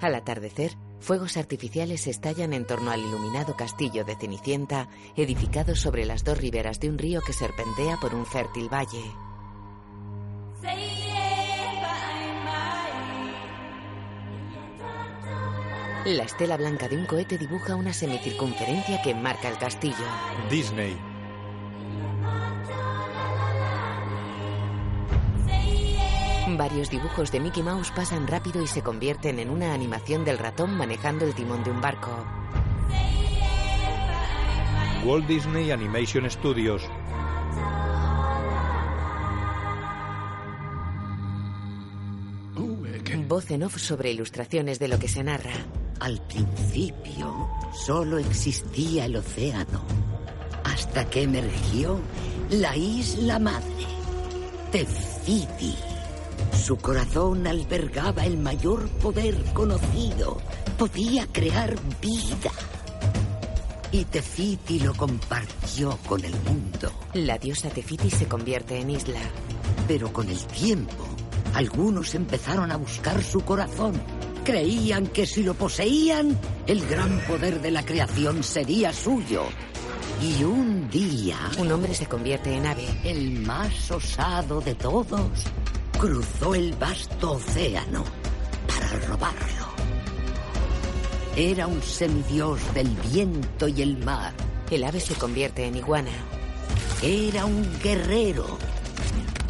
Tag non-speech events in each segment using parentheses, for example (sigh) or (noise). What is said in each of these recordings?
Al atardecer, fuegos artificiales estallan en torno al iluminado castillo de Cenicienta, edificado sobre las dos riberas de un río que serpentea por un fértil valle. La estela blanca de un cohete dibuja una semicircunferencia que enmarca el castillo. Disney. Varios dibujos de Mickey Mouse pasan rápido y se convierten en una animación del ratón manejando el timón de un barco. Walt Disney Animation Studios. Voz en off sobre ilustraciones de lo que se narra. Al principio solo existía el océano, hasta que emergió la isla madre, Tefiti. Su corazón albergaba el mayor poder conocido. Podía crear vida. Y Tefiti lo compartió con el mundo. La diosa Tefiti se convierte en isla. Pero con el tiempo, algunos empezaron a buscar su corazón. Creían que si lo poseían, el gran poder de la creación sería suyo. Y un día... Un hombre se convierte en ave. El más osado de todos cruzó el vasto océano para robarlo. Era un semidios del viento y el mar. El ave se convierte en iguana. Era un guerrero.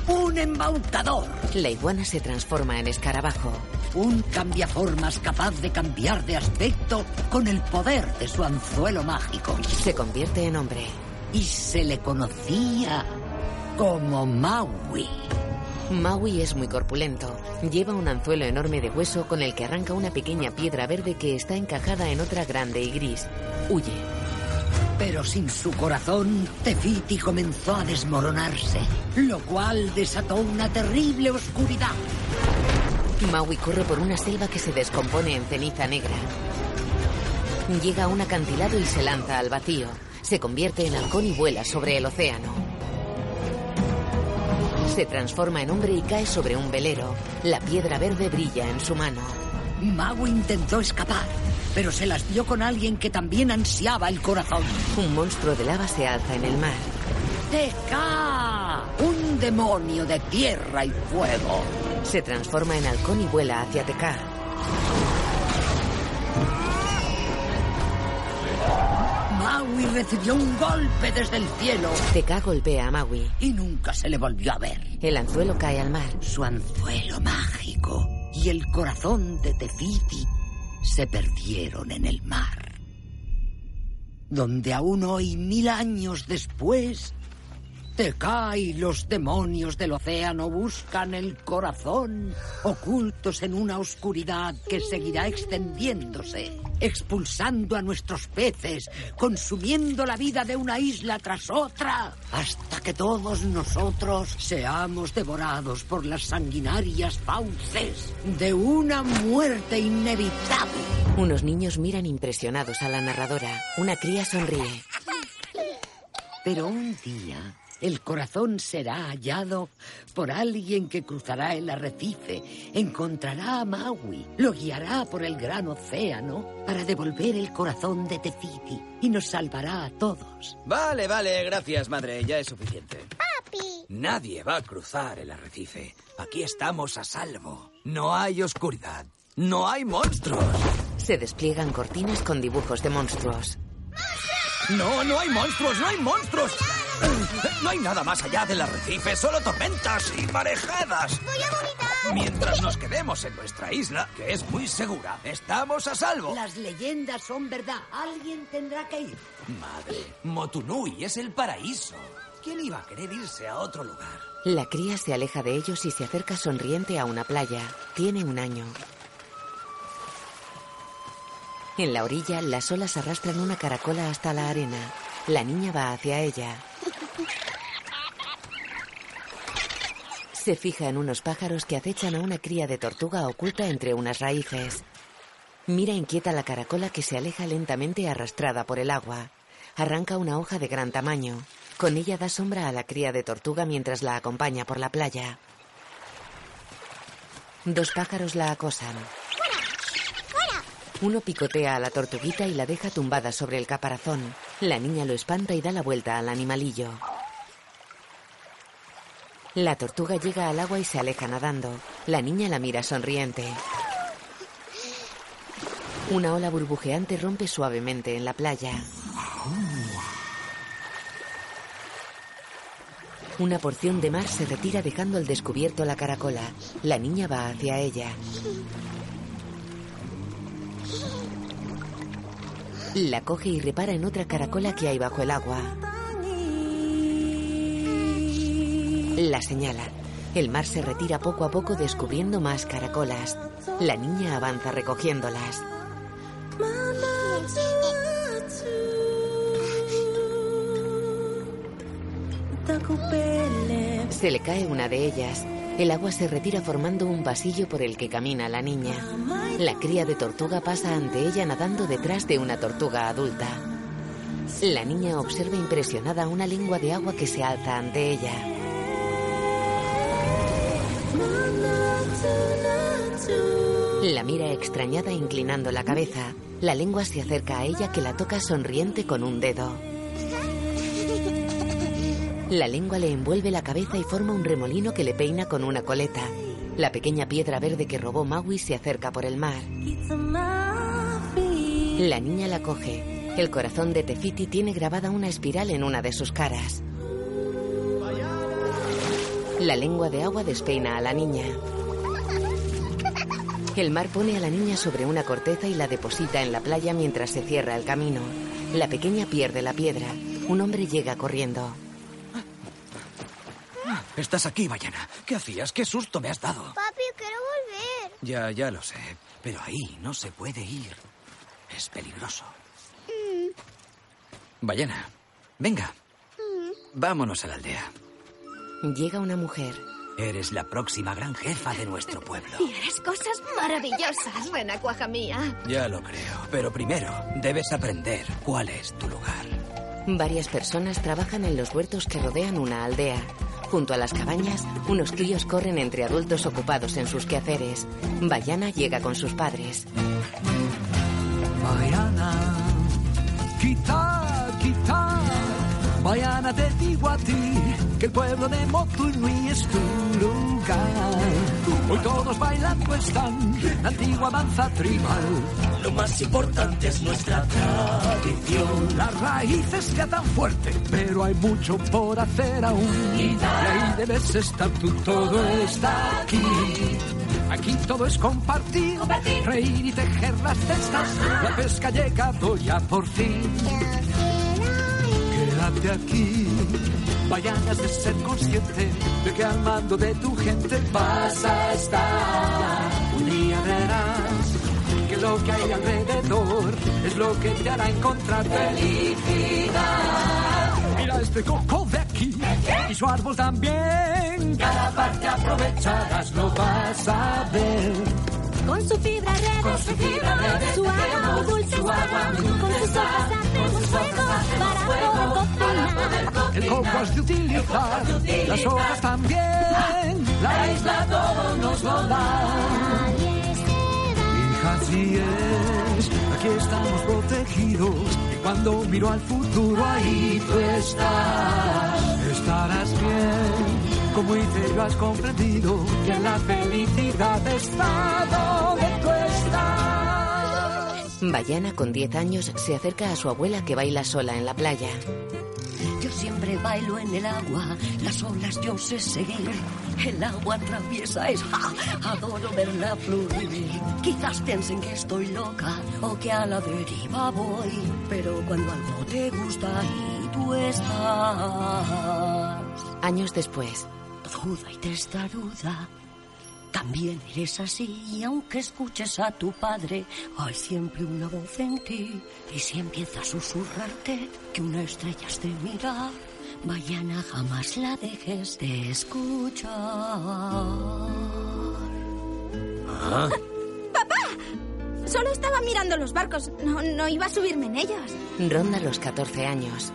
Un embaucador. La iguana se transforma en escarabajo. Un cambiaformas capaz de cambiar de aspecto con el poder de su anzuelo mágico. Se convierte en hombre. Y se le conocía como Maui. Maui es muy corpulento. Lleva un anzuelo enorme de hueso con el que arranca una pequeña piedra verde que está encajada en otra grande y gris. Huye. Pero sin su corazón, Tefiti comenzó a desmoronarse, lo cual desató una terrible oscuridad. Maui corre por una selva que se descompone en ceniza negra. Llega a un acantilado y se lanza al vacío. Se convierte en halcón y vuela sobre el océano. Se transforma en hombre y cae sobre un velero. La piedra verde brilla en su mano. Maui intentó escapar, pero se las dio con alguien que también ansiaba el corazón. Un monstruo de lava se alza en el mar. ¡Teka! Un demonio de tierra y fuego. Se transforma en halcón y vuela hacia Teka. Maui recibió un golpe desde el cielo. Teka golpea a Maui. Y nunca se le volvió a ver. El anzuelo cae al mar. Su anzuelo mágico y el corazón de Tefiti se perdieron en el mar. Donde aún hoy, mil años después, Teka y los demonios del océano buscan el corazón, ocultos en una oscuridad que seguirá extendiéndose, expulsando a nuestros peces, consumiendo la vida de una isla tras otra, hasta que todos nosotros seamos devorados por las sanguinarias fauces de una muerte inevitable. Unos niños miran impresionados a la narradora. Una cría sonríe. Pero un día el corazón será hallado por alguien que cruzará el arrecife, encontrará a Maui, lo guiará por el gran océano para devolver el corazón de Tefiti y nos salvará a todos. Vale, vale, gracias, madre, ya es suficiente. Papi. Nadie va a cruzar el arrecife. Aquí estamos a salvo. No hay oscuridad. No hay monstruos. Se despliegan cortinas con dibujos de monstruos. No, no hay monstruos, no hay monstruos. No hay nada más allá del arrecife, solo tormentas y marejadas. Voy a vomitar. Mientras nos quedemos en nuestra isla, que es muy segura, estamos a salvo. Las leyendas son verdad. Alguien tendrá que ir. Madre, Motunui es el paraíso. ¿Quién iba a querer irse a otro lugar? La cría se aleja de ellos y se acerca sonriente a una playa. Tiene un año. En la orilla, las olas arrastran una caracola hasta la arena. La niña va hacia ella. Se fija en unos pájaros que acechan a una cría de tortuga oculta entre unas raíces. Mira inquieta la caracola que se aleja lentamente arrastrada por el agua. Arranca una hoja de gran tamaño. Con ella da sombra a la cría de tortuga mientras la acompaña por la playa. Dos pájaros la acosan. Uno picotea a la tortuguita y la deja tumbada sobre el caparazón. La niña lo espanta y da la vuelta al animalillo. La tortuga llega al agua y se aleja nadando. La niña la mira sonriente. Una ola burbujeante rompe suavemente en la playa. Una porción de mar se retira dejando al descubierto la caracola. La niña va hacia ella. La coge y repara en otra caracola que hay bajo el agua. La señala. El mar se retira poco a poco descubriendo más caracolas. La niña avanza recogiéndolas. Se le cae una de ellas. El agua se retira formando un pasillo por el que camina la niña. La cría de tortuga pasa ante ella nadando detrás de una tortuga adulta. La niña observa impresionada una lengua de agua que se alza ante ella. La mira extrañada inclinando la cabeza. La lengua se acerca a ella que la toca sonriente con un dedo. La lengua le envuelve la cabeza y forma un remolino que le peina con una coleta. La pequeña piedra verde que robó Maui se acerca por el mar. La niña la coge. El corazón de Tefiti tiene grabada una espiral en una de sus caras. La lengua de agua despeina a la niña. El mar pone a la niña sobre una corteza y la deposita en la playa mientras se cierra el camino. La pequeña pierde la piedra. Un hombre llega corriendo. Estás aquí, Bayana. ¿Qué hacías? ¿Qué susto me has dado? Papi, quiero volver. Ya, ya lo sé. Pero ahí no se puede ir. Es peligroso. Bayana, venga. Vámonos a la aldea. Llega una mujer. Eres la próxima gran jefa de nuestro (laughs) pueblo. Y eres cosas maravillosas, renacuaja mía. Ya lo creo. Pero primero debes aprender cuál es tu lugar. Varias personas trabajan en los huertos que rodean una aldea. Junto a las cabañas, unos críos corren entre adultos ocupados en sus quehaceres. Bayana llega con sus padres. Bayana, quita, quita. Bayana, te digo a ti que el pueblo de Motunui es tu lugar. Hoy todos bailando están, la antigua danza tribal. Lo más importante es nuestra tradición. Las raíces ya tan fuerte, pero hay mucho por hacer aún. Y ahí debes estar tú, todo está aquí. Aquí todo es compartir, reír y tejer las cestas. La pesca ha llegado ya por fin. Quédate aquí. Vayan has de ser consciente de que al mando de tu gente vas a estar. Un día verás que lo que hay alrededor es lo que te hará encontrar felicidad. Mira este coco de aquí y su árbol también. Cada parte aprovecharás, lo vas a ver. Con su fibra red, Con su fibra redes su agua muy dulce, su agua muy dulce con sus hojas hacemos fuego para poder cocinar. El coco has de utilizar, las hojas también. La isla todo nos lo da. Hija, así es, aquí estamos protegidos. Y cuando miro al futuro, ahí tú estás. Estarás bien, como hice yo has comprendido que la felicidad está donde tú estás. Bayana, con 10 años, se acerca a su abuela que baila sola en la playa. Yo siempre bailo en el agua, las olas yo sé seguir. El agua traviesa es, ¡ja! adoro verla fluir. Quizás piensen que estoy loca o que a la deriva voy, pero cuando algo te gusta y tú estás Años después, duda y testaruda. También eres así y aunque escuches a tu padre, hay siempre una voz en ti. Y si empieza a susurrarte que una estrella es de mirar, Bayana jamás la dejes de escuchar. Solo estaba mirando los barcos, no, no iba a subirme en ellos. ronda los 14 años.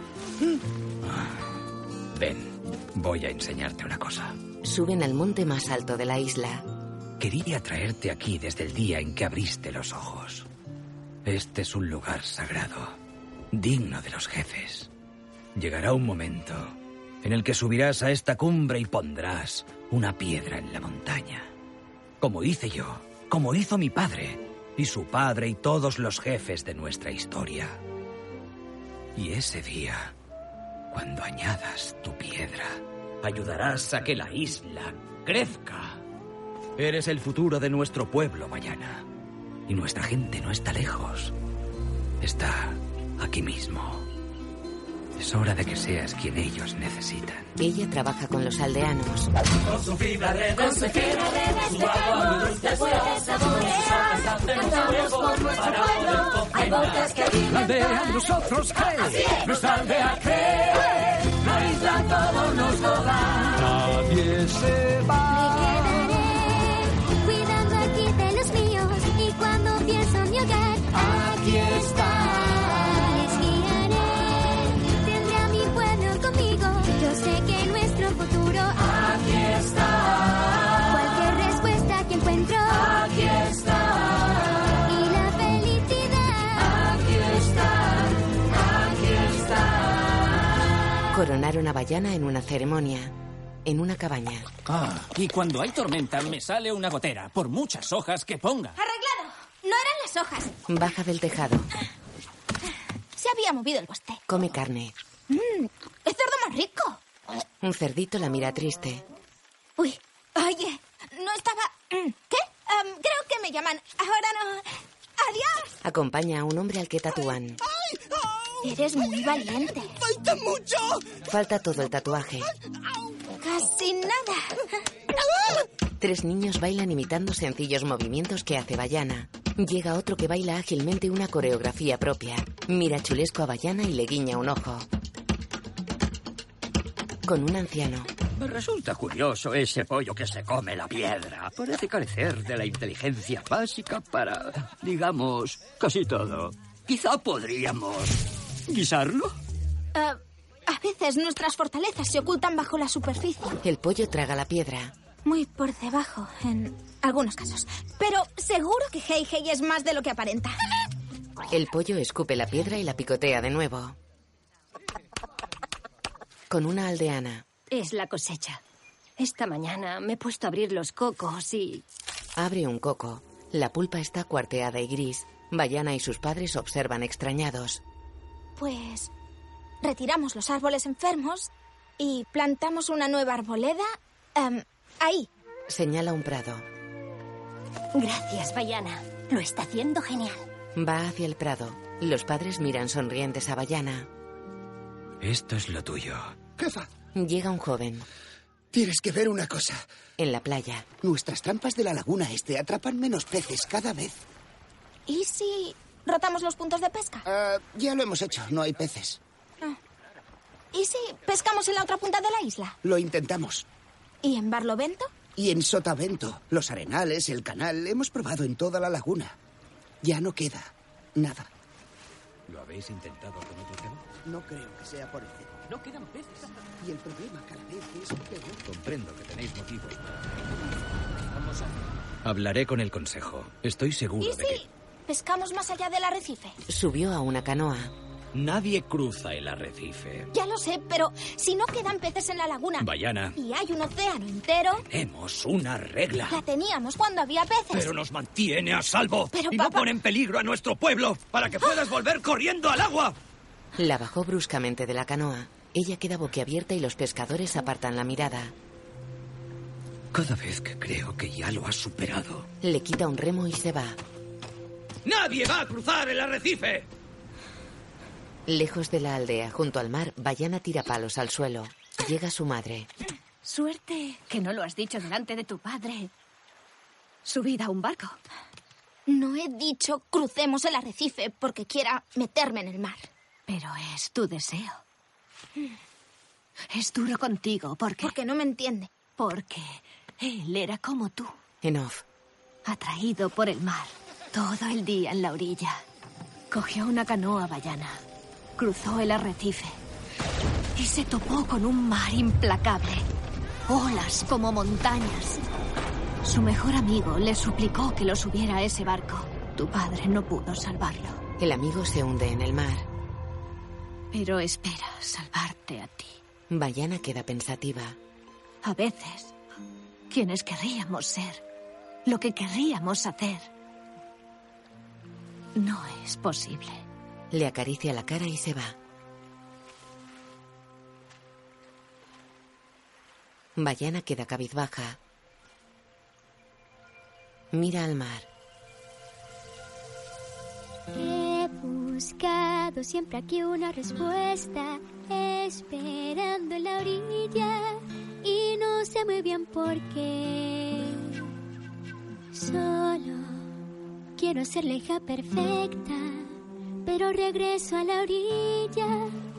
Ven, voy a enseñarte una cosa. Suben al monte más alto de la isla. Quería traerte aquí desde el día en que abriste los ojos. Este es un lugar sagrado, digno de los jefes. Llegará un momento en el que subirás a esta cumbre y pondrás una piedra en la montaña. Como hice yo, como hizo mi padre, y su padre y todos los jefes de nuestra historia. Y ese día, cuando añadas tu piedra, ayudarás a que la isla crezca. Eres el futuro de nuestro pueblo, Bayana. Y nuestra gente no está lejos. Está aquí mismo. Es hora de que seas quien ellos necesitan. Ella trabaja con los aldeanos. Con su fibra red, con su fibra red, su agua, luz, después saborear. Cantamos por nuestro pueblo, hay botas que viven. La aldea nosotros cree, nuestra aldea cree. Coronaron a Bayana en una ceremonia. En una cabaña. Ah, y cuando hay tormenta me sale una gotera, por muchas hojas que ponga. Arreglado. No eran las hojas. Baja del tejado. Se había movido el poste. Come carne. ¡Mmm! ¡El cerdo más rico! Un cerdito la mira triste. Uy, oye, no estaba... mm, ¿Qué? Em, creo que me llaman. Ahora no... ¡Adiós! Acompaña a un hombre al que tatúan. Eres muy valiente. ¡Falta mucho! Falta todo el tatuaje. Casi nada. Tres niños bailan imitando sencillos movimientos que hace Bayana. Llega otro que baila ágilmente una coreografía propia. Mira chulesco a Bayana y le guiña un ojo. Con un anciano. Me resulta curioso ese pollo que se come la piedra. Parece carecer de la inteligencia básica para, digamos, casi todo. Quizá podríamos guisarlo. Eh, a veces nuestras fortalezas se ocultan bajo la superficie. El pollo traga la piedra. Muy por debajo, en algunos casos. Pero seguro que Hey Hey es más de lo que aparenta. El pollo escupe la piedra y la picotea de nuevo. Con una aldeana. Es la cosecha. Esta mañana me he puesto a abrir los cocos y... Abre un coco. La pulpa está cuarteada y gris. Bayana y sus padres observan extrañados. Pues retiramos los árboles enfermos y plantamos una nueva arboleda em, ahí. Señala un prado. Gracias, Bayana. Lo está haciendo genial. Va hacia el prado. Los padres miran sonrientes a Bayana. Esto es lo tuyo. Jefa, Llega un joven. tienes que ver una cosa. En la playa. Nuestras trampas de la laguna este atrapan menos peces cada vez. ¿Y si rotamos los puntos de pesca? Ah, ya lo hemos hecho, no hay peces. ¿Y si pescamos en la otra punta de la isla? Lo intentamos. ¿Y en Barlovento? Y en Sotavento, los arenales, el canal, hemos probado en toda la laguna. Ya no queda nada. ¿Lo habéis intentado con otro tema? No creo que sea por el cebo. No quedan peces. Y el problema cada vez es peor. Comprendo que tenéis motivos para... Vamos a... Hablaré con el consejo. Estoy seguro ¿Y de que... pescamos más allá del arrecife? Subió a una canoa. Nadie cruza el arrecife. Ya lo sé, pero si no quedan peces en la laguna Bayana, y hay un océano entero, tenemos una regla. la teníamos cuando había peces. Pero nos mantiene a salvo. Pero, y no papá- pone en peligro a nuestro pueblo para que puedas volver corriendo al agua. La bajó bruscamente de la canoa. Ella queda boquiabierta y los pescadores apartan la mirada. Cada vez que creo que ya lo has superado. Le quita un remo y se va. ¡Nadie va a cruzar el arrecife! Lejos de la aldea, junto al mar, Bayana tira palos al suelo. Llega su madre. Suerte que no lo has dicho delante de tu padre. Subida a un barco. No he dicho crucemos el arrecife porque quiera meterme en el mar. Pero es tu deseo. Es duro contigo porque... Porque no me entiende. Porque él era como tú, En off. atraído por el mar, todo el día en la orilla. Cogió una canoa bayana, cruzó el arrecife y se topó con un mar implacable. Olas como montañas. Su mejor amigo le suplicó que lo subiera a ese barco. Tu padre no pudo salvarlo. El amigo se hunde en el mar. Pero espera salvarte a ti. Bayana queda pensativa. A veces, quienes querríamos ser, lo que querríamos hacer, no es posible. Le acaricia la cara y se va. Bayana queda cabizbaja. Mira al mar. He buscado siempre aquí una respuesta, esperando en la orilla y no sé muy bien por qué. Solo quiero ser la hija perfecta, pero regreso a la orilla,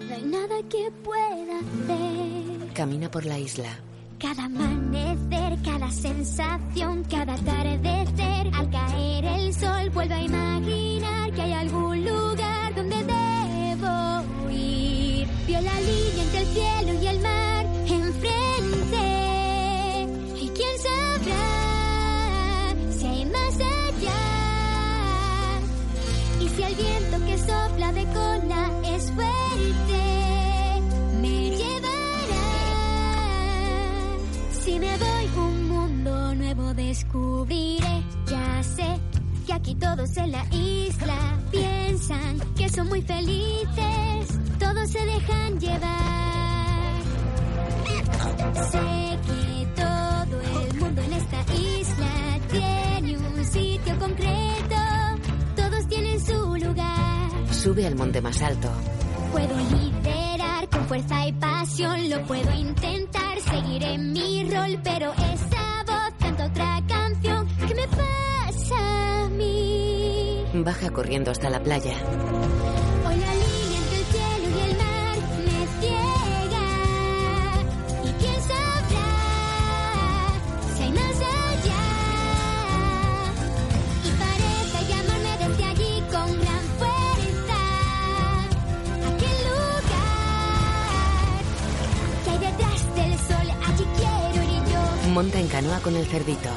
no hay nada que pueda hacer. Camina por la isla. Cada amanecer, cada sensación, cada atardecer, al caer el sol vuelvo a imaginar que hay algún lugar donde debo ir. Vio la línea entre el cielo descubriré, ya sé que aquí todos en la isla piensan que son muy felices, todos se dejan llevar. Sé que todo el mundo en esta isla tiene un sitio concreto, todos tienen su lugar. Sube al monte más alto. Puedo liderar con fuerza y pasión, lo puedo intentar, seguiré mi rol, pero esa voz canta otra canción. ¿Qué me pasa a mí? Baja corriendo hasta la playa. Hoy la línea entre el cielo y el mar me ciega. ¿Y quién sabrá si hay más allá? Y parece llamarme desde allí con gran fuerza. Aquel lugar que hay detrás del sol, allí quiero ir yo. Monta en canoa con el cerdito.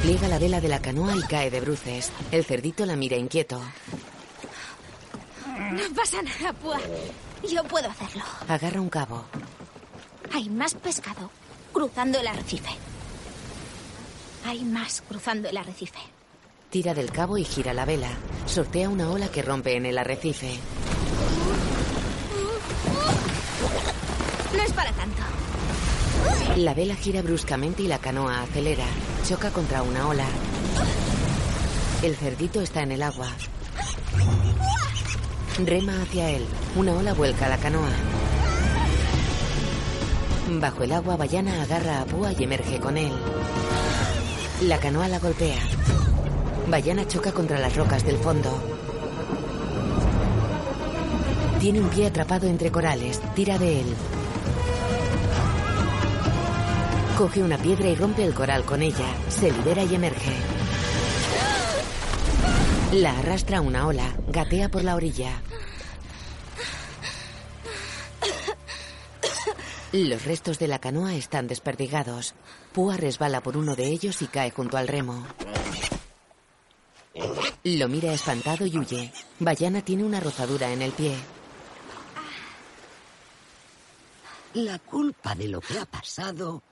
Despliega la vela de la canoa y cae de bruces. El cerdito la mira inquieto. No pasa nada, Pua. Yo puedo hacerlo. Agarra un cabo. Hay más pescado cruzando el arrecife. Hay más cruzando el arrecife. Tira del cabo y gira la vela. Sortea una ola que rompe en el arrecife. No es para tanto. La vela gira bruscamente y la canoa acelera. Choca contra una ola. El cerdito está en el agua. Rema hacia él. Una ola vuelca la canoa. Bajo el agua, Bayana agarra a Púa y emerge con él. La canoa la golpea. Bayana choca contra las rocas del fondo. Tiene un pie atrapado entre corales. Tira de él. Coge una piedra y rompe el coral con ella. Se libera y emerge. La arrastra una ola. Gatea por la orilla. Los restos de la canoa están desperdigados. Púa resbala por uno de ellos y cae junto al remo. Lo mira espantado y huye. Bayana tiene una rozadura en el pie. La culpa de lo que ha pasado,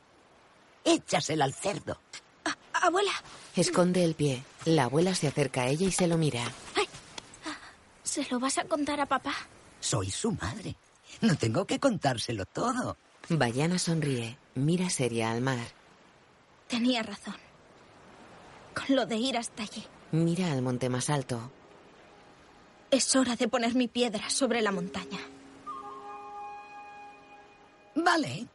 échasela al cerdo. Abuela, Esconde el pie. La abuela se acerca a ella y se lo mira. ¿se lo vas a contar a papá? Soy su madre. No tengo que contárselo todo. Bayana sonríe. Mira seria al mar. Tenía razón. Con lo de ir hasta allí. Mira al monte más alto. Es hora de poner mi piedra sobre la montaña. Vale,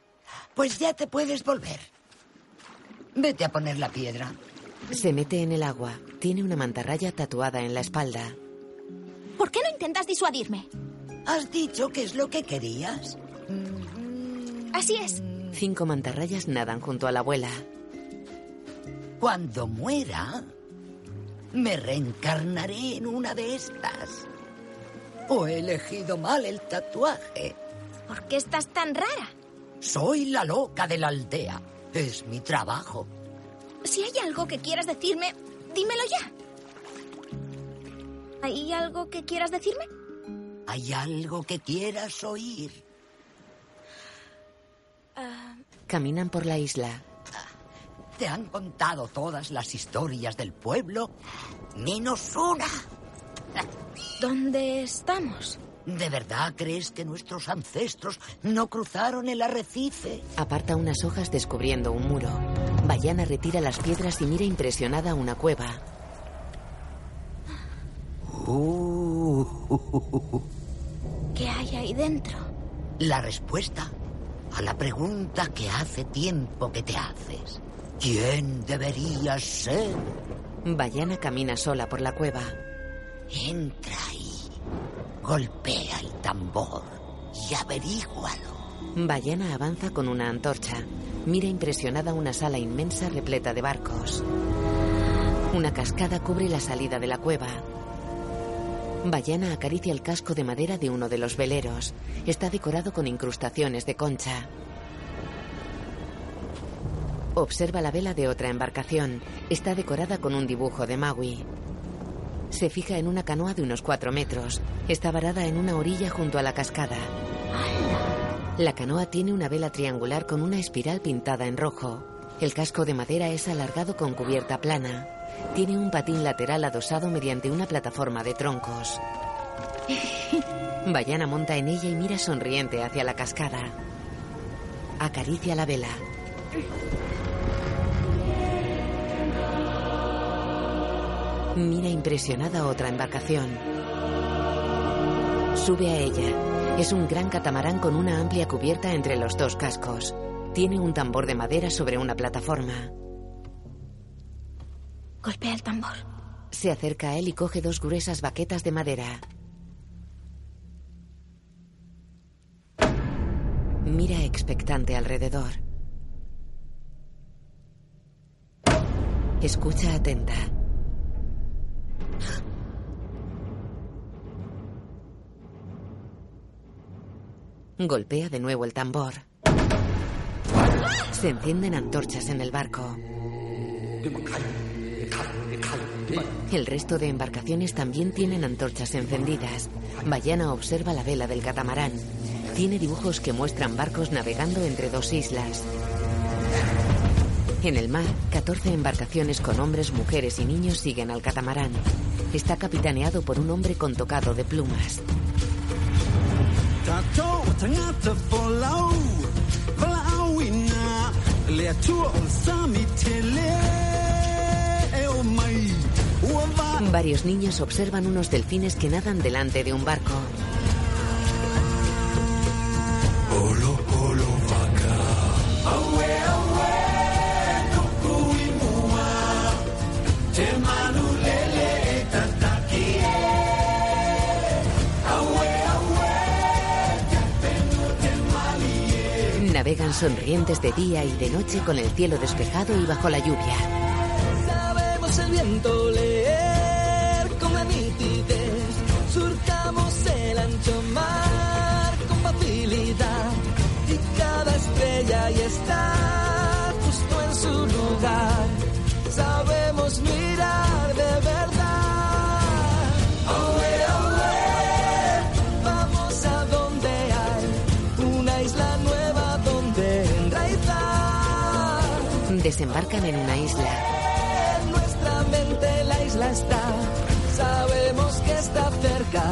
pues ya te puedes volver. Vete a poner la piedra. Se mete en el agua. Tiene una mantarraya tatuada en la espalda. ¿Por qué no intentas disuadirme? ¿Has dicho qué es lo que querías? Así es. Cinco mantarrayas nadan junto a la abuela. Cuando muera, me reencarnaré en una de estas. ¿O he elegido mal el tatuaje? ¿Por qué estás tan rara? Soy la loca de la aldea. Es mi trabajo. Si hay algo que quieras decirme, dímelo ya. ¿Hay algo que quieras decirme? ¿Hay algo que quieras oír? Ah, Caminan por la isla. Te han contado todas las historias del pueblo, menos una. ¿Dónde estamos? ¿De verdad crees que nuestros ancestros no cruzaron el arrecife? Aparta unas hojas descubriendo un muro. Bayana retira las piedras y mira impresionada una cueva. (laughs) ¿Qué hay ahí dentro? La respuesta a la pregunta que hace tiempo que te haces. ¿Quién deberías ser? Bayana camina sola por la cueva. Entra ahí, golpea el tambor y averígualo. Bayana avanza con una antorcha. Mira impresionada una sala inmensa repleta de barcos. Una cascada cubre la salida de la cueva. Bayana acaricia el casco de madera de uno de los veleros. Está decorado con incrustaciones de concha. Observa la vela de otra embarcación. Está decorada con un dibujo de Maui. Se fija en una canoa de unos cuatro metros. Está varada en una orilla junto a la cascada. La canoa tiene una vela triangular con una espiral pintada en rojo. El casco de madera es alargado con cubierta plana. Tiene un patín lateral adosado mediante una plataforma de troncos. (laughs) Bayana monta en ella y mira sonriente hacia la cascada. Acaricia la vela. Mira impresionada otra embarcación. Sube a ella. Es un gran catamarán con una amplia cubierta entre los dos cascos. Tiene un tambor de madera sobre una plataforma. Golpea el tambor. Se acerca a él y coge dos gruesas baquetas de madera. Mira expectante alrededor. Escucha atenta. Golpea de nuevo el tambor. Se encienden antorchas en el barco. El resto de embarcaciones también tienen antorchas encendidas. Bayana observa la vela del catamarán. Tiene dibujos que muestran barcos navegando entre dos islas. En el mar, 14 embarcaciones con hombres, mujeres y niños siguen al catamarán. Está capitaneado por un hombre con tocado de plumas. Varios niños observan unos delfines que nadan delante de un barco. Navegan sonrientes de día y de noche con el cielo despejado y bajo la lluvia. Sabemos el viento leer con la. Surcamos el ancho mar con facilidad. Y cada estrella ya está justo en su lugar. Sabemos mirar de verdad. Desembarcan en una isla. En nuestra mente la isla está. Sabemos que está cerca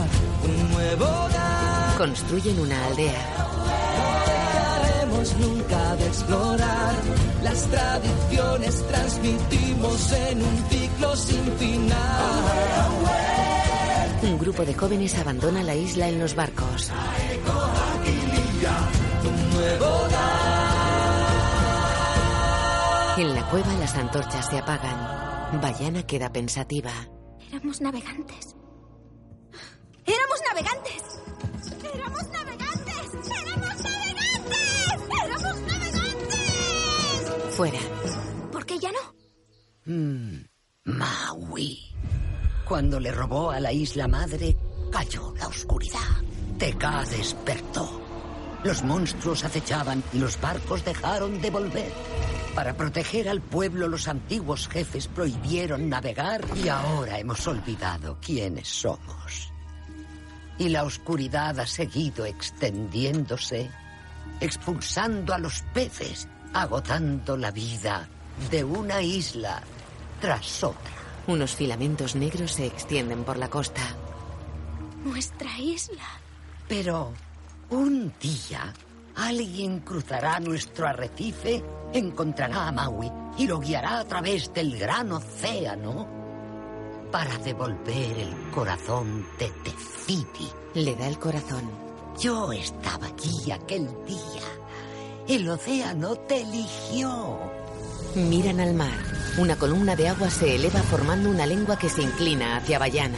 un nuevo hogar. Construyen una aldea. No dejaremos nunca de explorar. Las tradiciones transmitimos en un ciclo sin final. Un grupo de jóvenes abandona la isla en los barcos. En la cueva las antorchas se apagan. Bayana queda pensativa. Éramos navegantes. ¡Éramos navegantes! ¡Éramos navegantes! ¡Éramos navegantes! ¡Éramos Fuera. ¿Por qué ya no? Mm, Maui. Cuando le robó a la isla madre, cayó la oscuridad. Teka despertó. Los monstruos acechaban y los barcos dejaron de volver. Para proteger al pueblo, los antiguos jefes prohibieron navegar y ahora hemos olvidado quiénes somos. Y la oscuridad ha seguido extendiéndose, expulsando a los peces, agotando la vida de una isla tras otra. Unos filamentos negros se extienden por la costa. Nuestra isla. Pero un día alguien cruzará nuestro arrecife, encontrará a Maui y lo guiará a través del gran océano para devolver el corazón de Tefiti. Le da el corazón. Yo estaba allí aquel día. El océano te eligió. Miran al mar. Una columna de agua se eleva formando una lengua que se inclina hacia Bayana.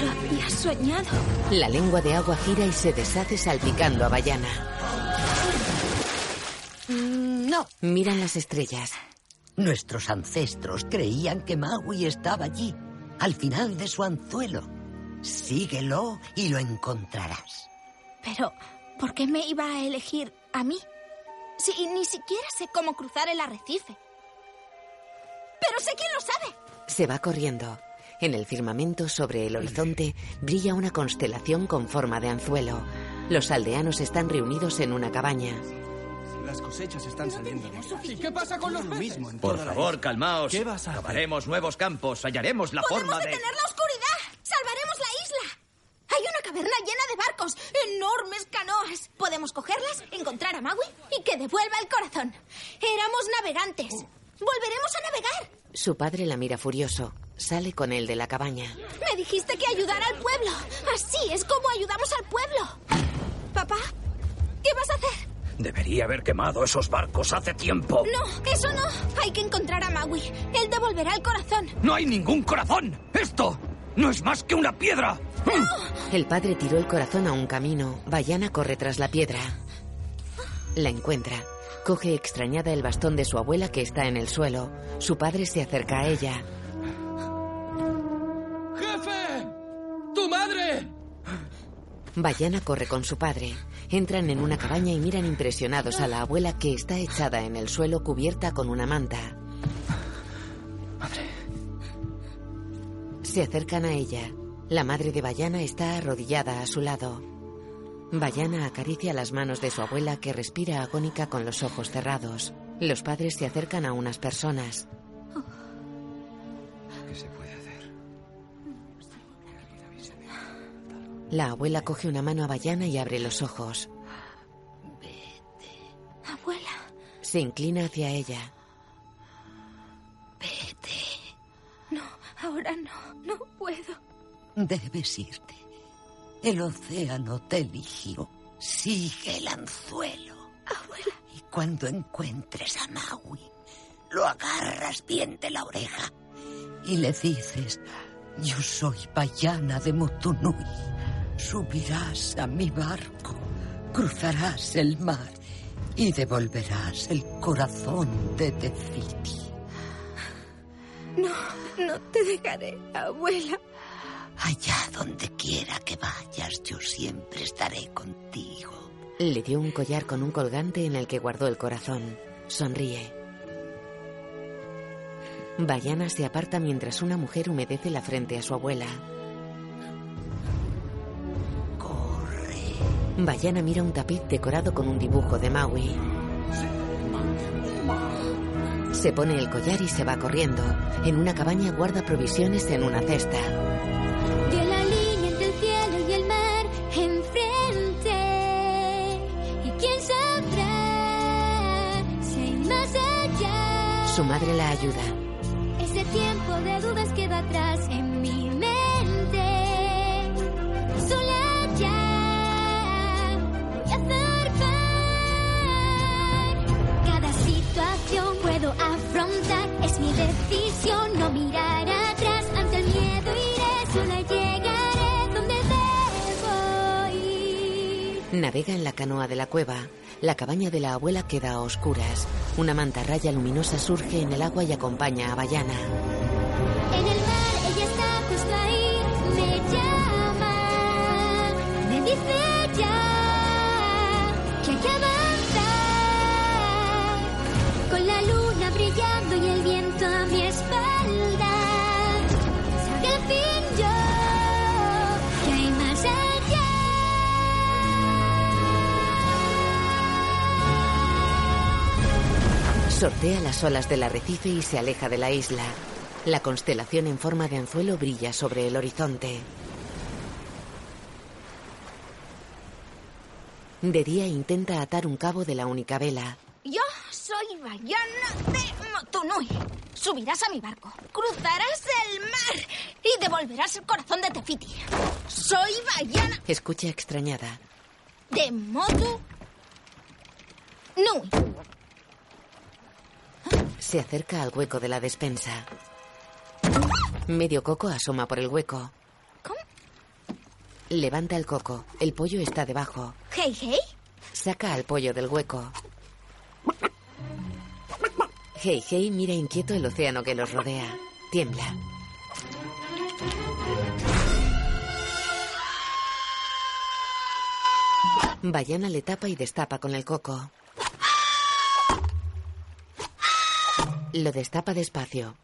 Lo había soñado. La lengua de agua gira y se deshace salpicando a Bayana. Mm, No. Miran las estrellas. Nuestros ancestros creían que Maui estaba allí, al final de su anzuelo. Síguelo y lo encontrarás. Pero, ¿por qué me iba a elegir a mí? Si ni siquiera sé cómo cruzar el arrecife. Pero sé quién lo sabe. Se va corriendo. En el firmamento sobre el horizonte brilla una constelación con forma de anzuelo. Los aldeanos están reunidos en una cabaña. Las cosechas están saliendo. ¿Y qué pasa con los peces? Por favor, calmaos. ¿Qué vas a hacer? Cavaremos nuevos campos, hallaremos la ¡Podemos forma de... detener la oscuridad! ¡Salvaremos la isla! Hay una caverna llena de barcos, enormes canoas. Podemos cogerlas, encontrar a Maui y que devuelva el corazón. Éramos navegantes. Volveremos a navegar. Su padre la mira furioso. Sale con él de la cabaña. Me dijiste que ayudara al pueblo. Así es como ayudamos al pueblo. Papá, ¿qué vas a hacer? Debería haber quemado esos barcos hace tiempo. No, eso no. Hay que encontrar a Maui. Él devolverá el corazón. ¡No hay ningún corazón! ¡Esto no es más que una piedra! El padre tiró el corazón a un camino. Bayana corre tras la piedra. La encuentra. Coge extrañada el bastón de su abuela que está en el suelo. Su padre se acerca a ella. Bayana corre con su padre. Entran en una cabaña y miran impresionados a la abuela que está echada en el suelo cubierta con una manta. Se acercan a ella. La madre de Bayana está arrodillada a su lado. Bayana acaricia las manos de su abuela que respira agónica con los ojos cerrados. Los padres se acercan a unas personas. La abuela coge una mano a Bayana y abre los ojos. Abuela, Se inclina hacia ella. no, ahora no, no puedo. Debes irte. El océano te eligió. Sigue el anzuelo. Abuela. Y cuando encuentres a Maui, lo agarras bien de la oreja y le dices, yo soy Bayana de Mutunui. Subirás a mi barco, cruzarás el mar y devolverás el corazón de Tefiti. No, no te dejaré, abuela. Allá donde quiera que vayas, yo siempre estaré contigo. Le dio un collar con un colgante en el que guardó el corazón. Sonríe. Bayana se aparta mientras una mujer humedece la frente a su abuela. Bayana mira un tapiz decorado con un dibujo de Maui. Se pone el collar y se va corriendo. En una cabaña guarda provisiones en una cesta. Vio la línea entre el cielo y el mar enfrente. ¿Y quién sabrá si hay más allá? Su madre la ayuda. Ese tiempo de dudas queda atrás en decisión no mirar atrás. Ante el miedo iré, donde. Navega en la canoa de la cueva. La cabaña de la abuela queda a oscuras. Una manta raya luminosa surge en el agua y acompaña a Bayana. Sortea las olas del arrecife y se aleja de la isla. La constelación en forma de anzuelo brilla sobre el horizonte. De día intenta atar un cabo de la única vela. Yo soy Bayana de Motunui. Subirás a mi barco, cruzarás el mar y devolverás el corazón de Tefiti. Soy Bayana Escucha extrañada. de Motu Nui. Se acerca al hueco de la despensa. Medio coco asoma por el hueco. ¿Cómo? Levanta el coco. El pollo está debajo. Hey, hey. Saca al pollo del hueco. Hey Hey mira inquieto el océano que los rodea. Tiembla. Bayana le tapa y destapa con el coco. Lo destapa despacio.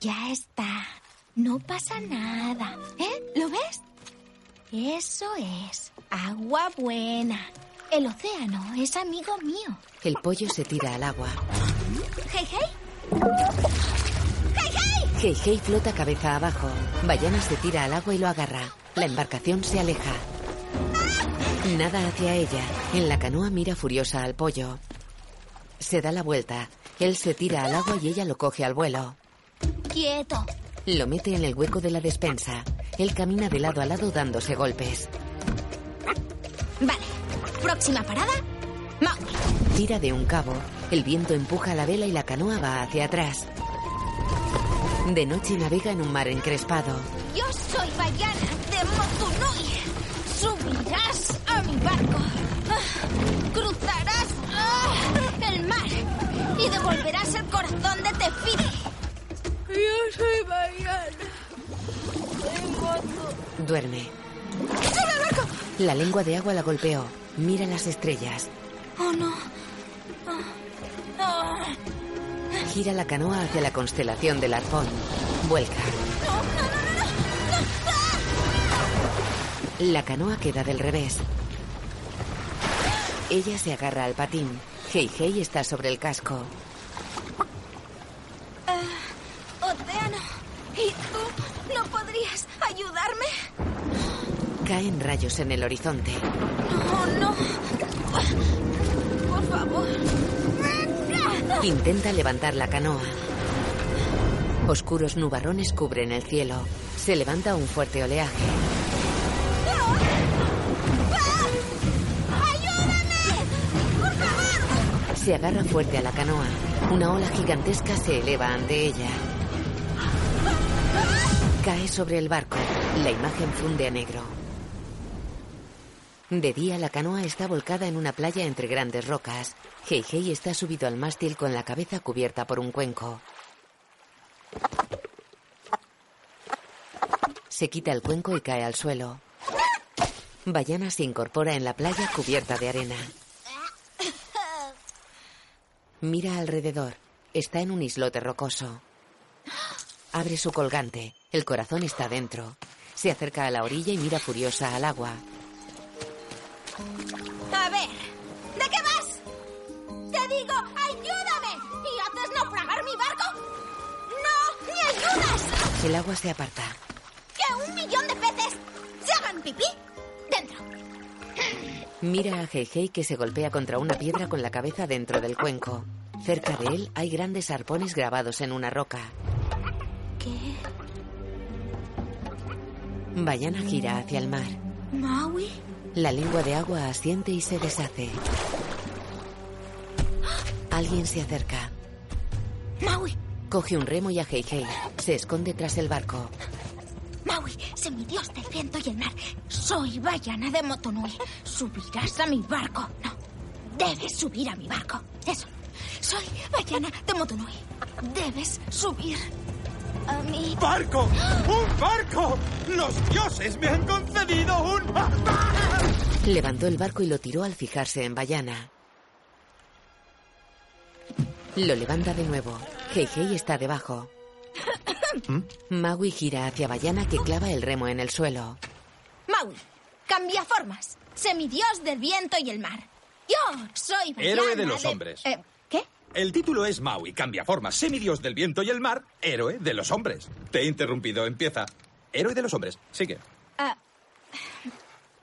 Ya está. No pasa nada. ¿Eh? ¿Lo ves? Eso es. Agua buena. El océano es amigo mío. El pollo se tira al agua. Hey, hey. Hey, hey. Hey Hey flota cabeza abajo. Bayana se tira al agua y lo agarra. La embarcación se aleja. Nada hacia ella. En la canoa mira furiosa al pollo. Se da la vuelta. Él se tira al agua y ella lo coge al vuelo. Quieto. Lo mete en el hueco de la despensa. Él camina de lado a lado dándose golpes. Vale. Próxima parada. Mowgli. Tira de un cabo. El viento empuja la vela y la canoa va hacia atrás. De noche navega en un mar encrespado. Yo soy Bayana de Motunui. Subirás a mi barco. Ah, Cruzarás mar y devolverás el corazón de Tefiti. Yo soy Motu. Duerme. La lengua de agua la golpeó. Mira las estrellas. Oh, no. Ah, ah. Gira la canoa hacia la constelación del arpón. Vuelca. La canoa queda del revés. Ella se agarra al patín. Hei Hei está sobre el casco. Ah, océano. ¿Y tú no podrías ayudarme? Caen rayos en el horizonte. No, no. Por favor. Intenta levantar la canoa. Oscuros nubarrones cubren el cielo. Se levanta un fuerte oleaje. Se agarra fuerte a la canoa. Una ola gigantesca se eleva ante ella. Cae sobre el barco. La imagen funde a negro. De día, la canoa está volcada en una playa entre grandes rocas. Hei Hei está subido al mástil con la cabeza cubierta por un cuenco. Se quita el cuenco y cae al suelo. Bayana se incorpora en la playa cubierta de arena. Mira alrededor. Está en un islote rocoso. Abre su colgante. El corazón está dentro. Se acerca a la orilla y mira furiosa al agua. A ver, ¿de qué vas? Te digo, ayúdame. ¿Y haces naufragar mi barco? ¡No! ¡Me ayudas! El agua se aparta. ¡Que un millón de peces se hagan pipí! Dentro. Mira a Heihei que se golpea contra una piedra con la cabeza dentro del cuenco. Cerca de él hay grandes arpones grabados en una roca. ¿Qué? Bayana gira hacia el mar. ¿Maui? La lengua de agua asiente y se deshace. Alguien se acerca. ¡Maui! Coge un remo y a Heihei. Se esconde tras el barco. Maui, semidios del viento y el mar. Soy Bayana de Motonui. Subirás a mi barco. No, debes subir a mi barco. Eso. Soy Bayana de Motonui. Debes subir a mi... ¡Barco! ¡Un barco! ¡Los dioses me han concedido un... Levantó el barco y lo tiró al fijarse en Bayana. Lo levanta de nuevo. Heihei está debajo. Maui gira hacia Bayana que clava el remo en el suelo. Maui, cambia formas. Semidios del viento y el mar. Yo soy Bayana Héroe de los hombres. Eh, ¿Qué? El título es Maui, cambia forma, semidios del viento y el mar, héroe de los hombres. Te he interrumpido, empieza. Héroe de los hombres, sigue. Ah,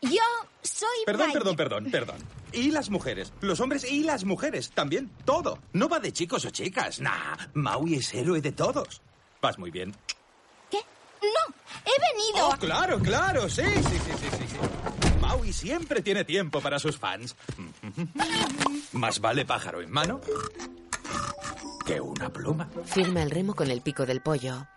yo soy Perdón, Bay- perdón, perdón, perdón. Y las mujeres, los hombres y las mujeres, también, todo. No va de chicos o chicas, nah. Maui es héroe de todos. Vas muy bien. ¿Qué? No, he venido... Oh, claro, claro, sí, sí, sí, sí, sí, sí. Maui siempre tiene tiempo para sus fans. (laughs) Más vale pájaro en mano que una pluma. Firma el remo con el pico del pollo.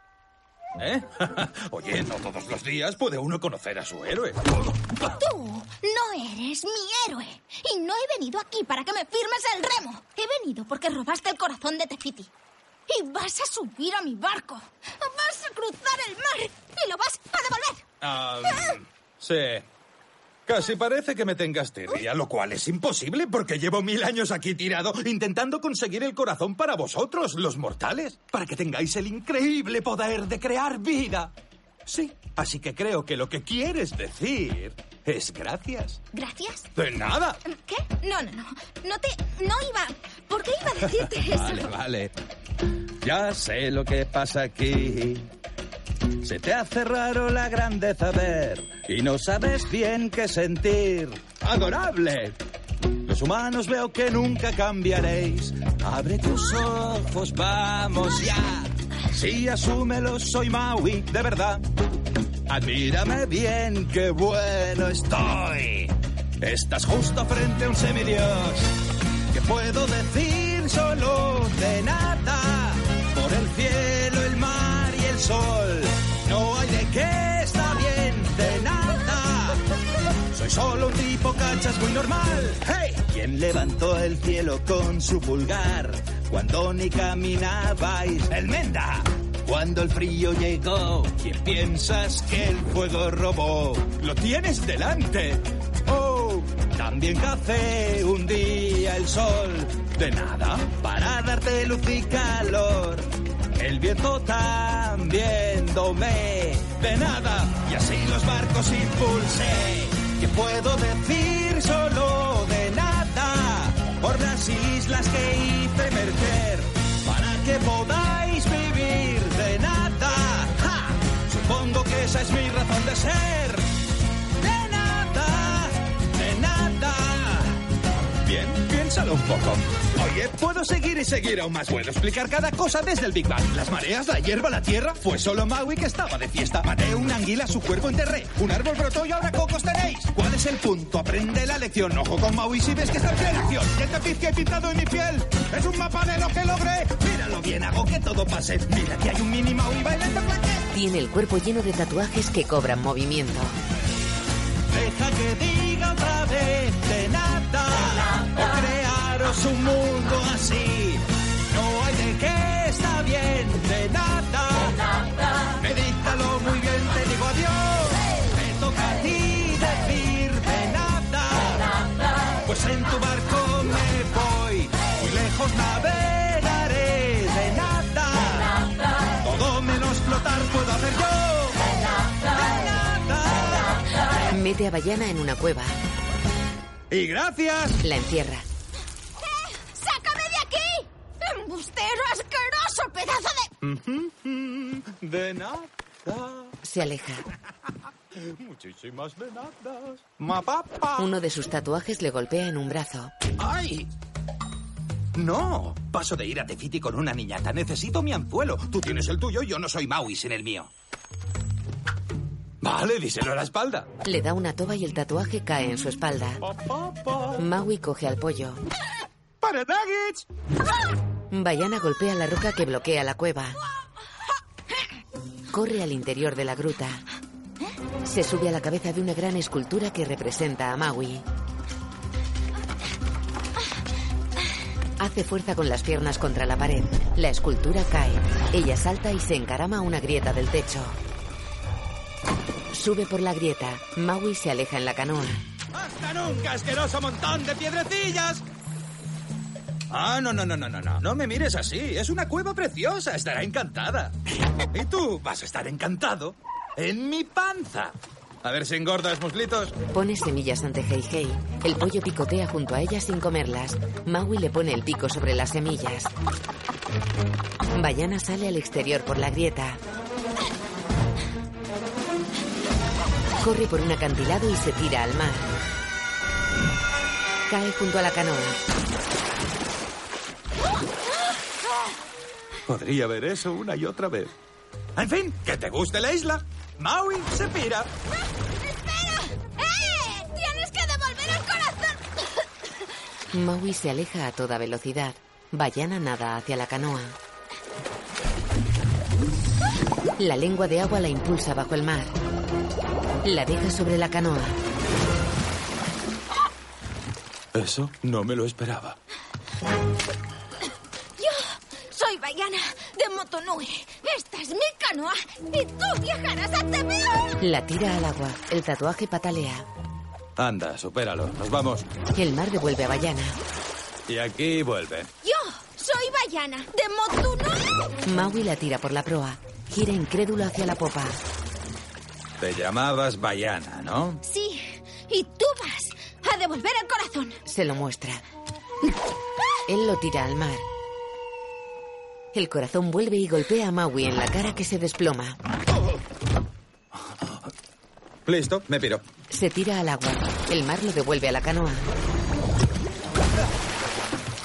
¿Eh? (laughs) Oye, no todos los días puede uno conocer a su héroe. Tú no eres mi héroe. Y no he venido aquí para que me firmes el remo. He venido porque robaste el corazón de Tefiti. Y vas a subir a mi barco. Vas a cruzar el mar y lo vas a devolver. Ah, sí. Casi parece que me tengas tirria, lo cual es imposible porque llevo mil años aquí tirado intentando conseguir el corazón para vosotros, los mortales, para que tengáis el increíble poder de crear vida. Sí, así que creo que lo que quieres decir es gracias. ¿Gracias? De nada. ¿Qué? No, no, no. No te... No iba... ¿Por qué iba a decirte (laughs) eso? Vale, vale. Ya sé lo que pasa aquí. Se te hace raro la grandeza ver y no sabes bien qué sentir. Adorable. Los humanos veo que nunca cambiaréis. Abre tus ojos, vamos ya. Sí, asúmelo, soy Maui, de verdad. Admírame bien, qué bueno estoy. Estás justo frente a un semidios. ¿Qué puedo decir solo de nada? Por el cielo, el mar y el sol. No hay de qué está bien, de nada. Soy solo un tipo cachas muy normal. ¡Hey! ¿Quién levantó el cielo con su pulgar? Cuando ni caminabais. ¡El Menda! Cuando el frío llegó, ¿quién piensas que el fuego robó? ¡Lo tienes delante! ¡Oh! También café un día el sol. De nada, para darte luz y calor. El viento también domé. De nada, y así los barcos impulsé. ¿Qué puedo decir solo de nada? Por las islas que hice emerger. Para que podáis vivir de nada. Supongo que esa es mi razón de ser. Un poco. Oye, puedo seguir y seguir aún más. Puedo explicar cada cosa desde el Big Bang. Las mareas, la hierba, la tierra. Fue solo Maui que estaba de fiesta. Maté una anguila, su cuerpo enterré. Un árbol brotó y ahora cocos tenéis. ¿Cuál es el punto? Aprende la lección. Ojo con Maui si ves que está en plena acción. Y el tapiz que he pintado en mi piel es un mapa de lo que logré. Míralo bien, hago que todo pase. Mira que hay un mini Maui bailando flaque. Tiene el cuerpo lleno de tatuajes que cobran movimiento. Deja que diga otra vez de nada, o crearos un mundo así. No hay de qué está bien, de nada. Medítalo muy bien, te digo adiós. Me toca a ti decir de nada. Pues en tu barco me voy, muy lejos navegaré de nada. Todo menos flotar puedo hacer yo. Mete a Bayana en una cueva. Y gracias. La encierra. Pedazo de... De nada. Se aleja. Muchísimas de nada. Uno de sus tatuajes le golpea en un brazo. ¡Ay! No, paso de ir a Tefiti con una niñata. Necesito mi anzuelo. Tú tienes el tuyo, yo no soy Maui sin el mío. Vale, díselo a la espalda. Le da una toba y el tatuaje cae en su espalda. Maui coge al pollo. ¡Para nuggets! Bayana golpea la roca que bloquea la cueva. Corre al interior de la gruta. Se sube a la cabeza de una gran escultura que representa a Maui. Hace fuerza con las piernas contra la pared. La escultura cae. Ella salta y se encarama a una grieta del techo. Sube por la grieta. Maui se aleja en la canoa. ¡Hasta nunca, asqueroso montón de piedrecillas! Ah, no, no, no, no, no, no. No me mires así. Es una cueva preciosa. Estará encantada. Y tú vas a estar encantado en mi panza. A ver si engordas, muslitos. Pone semillas ante Hei Hei. El pollo picotea junto a ella sin comerlas. Maui le pone el pico sobre las semillas. Bayana sale al exterior por la grieta. Corre por un acantilado y se tira al mar. Cae junto a la canoa. Podría ver eso una y otra vez. En fin, que te guste la isla. Maui se pira. ¡Eh! ¡Tienes que devolver el corazón! (laughs) Maui se aleja a toda velocidad. Bayana nada hacia la canoa. La lengua de agua la impulsa bajo el mar. La deja sobre la canoa. Eso no me lo esperaba. Soy Bayana de Motonui. Esta es mi canoa y tú viajarás a TVO. La tira al agua. El tatuaje patalea. Anda, supéralo. Nos vamos. El mar devuelve a Bayana. Y aquí vuelve. Yo soy Bayana de Motunui. Maui la tira por la proa. Gira incrédulo hacia la popa. Te llamabas Bayana, ¿no? Sí, y tú vas a devolver el corazón. Se lo muestra. Él lo tira al mar. El corazón vuelve y golpea a Maui en la cara que se desploma. Listo, me piro. Se tira al agua. El mar lo devuelve a la canoa.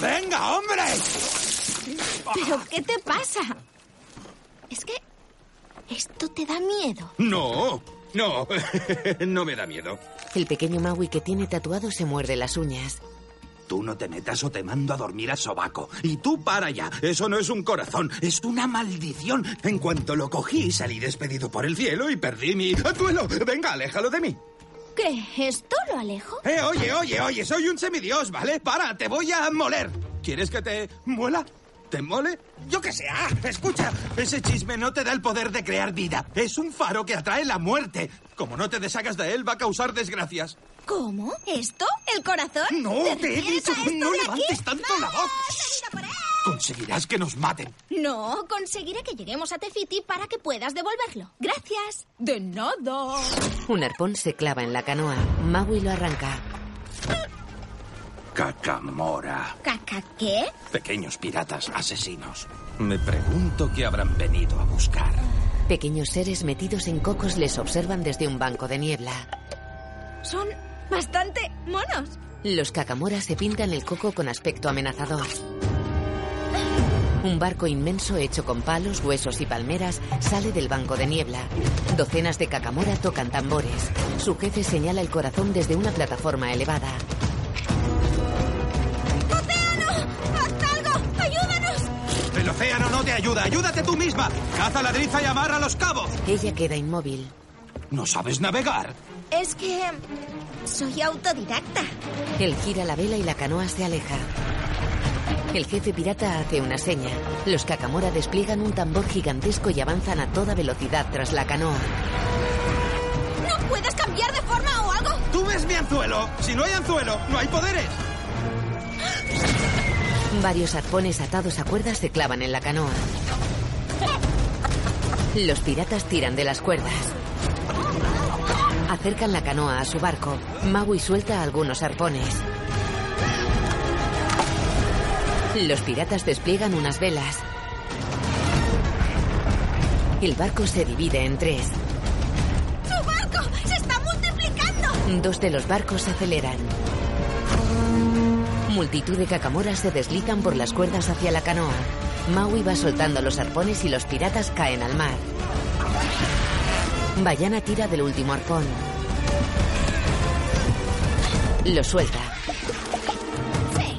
¡Venga, hombre! ¿Pero qué te pasa? Es que esto te da miedo. No, no, (laughs) no me da miedo. El pequeño Maui que tiene tatuado se muerde las uñas. Tú no te metas o te mando a dormir a sobaco. Y tú para ya. Eso no es un corazón, es una maldición. En cuanto lo cogí, salí despedido por el cielo y perdí mi atuelo. Venga, aléjalo de mí. ¿Qué? ¿Esto lo alejo? Eh, oye, oye, oye, soy un semidios, ¿vale? Para, te voy a moler. ¿Quieres que te muela? ¿Te mole? Yo que sé. Ah, escucha, ese chisme no te da el poder de crear vida. Es un faro que atrae la muerte. Como no te deshagas de él, va a causar desgracias. ¿Cómo? ¿Esto? ¿El corazón? No, ¿Te he dicho que no levantes tanto la voz. Conseguirás que nos maten. No, conseguiré que lleguemos a Tefiti para que puedas devolverlo. Gracias. De nada. Un arpón se clava en la canoa. Maui lo arranca. Cacamora. ¿Caca qué? Pequeños piratas asesinos. Me pregunto qué habrán venido a buscar. Pequeños seres metidos en cocos les observan desde un banco de niebla. Son bastante monos. Los cacamoras se pintan el coco con aspecto amenazador. Un barco inmenso hecho con palos, huesos y palmeras sale del banco de niebla. Docenas de cacamora tocan tambores. Su jefe señala el corazón desde una plataforma elevada. ¡Océano! ¡Haz algo! ¡Ayúdanos! El océano no te ayuda, ayúdate tú misma. Caza la driza y amarra los cabos. Ella queda inmóvil. ¿No sabes navegar? Es que soy autodidacta. Él gira la vela y la canoa se aleja. El jefe pirata hace una seña. Los cacamora despliegan un tambor gigantesco y avanzan a toda velocidad tras la canoa. ¿No puedes cambiar de forma o algo? ¿Tú ves mi anzuelo? Si no hay anzuelo, no hay poderes. Varios arpones atados a cuerdas se clavan en la canoa. Los piratas tiran de las cuerdas. Acercan la canoa a su barco. Maui suelta algunos arpones. Los piratas despliegan unas velas. El barco se divide en tres. ¡Su barco se está multiplicando! Dos de los barcos aceleran. Multitud de cacamoras se deslizan por las cuerdas hacia la canoa. Maui va soltando los arpones y los piratas caen al mar. Bayana tira del último arpón. Lo suelta. Sí.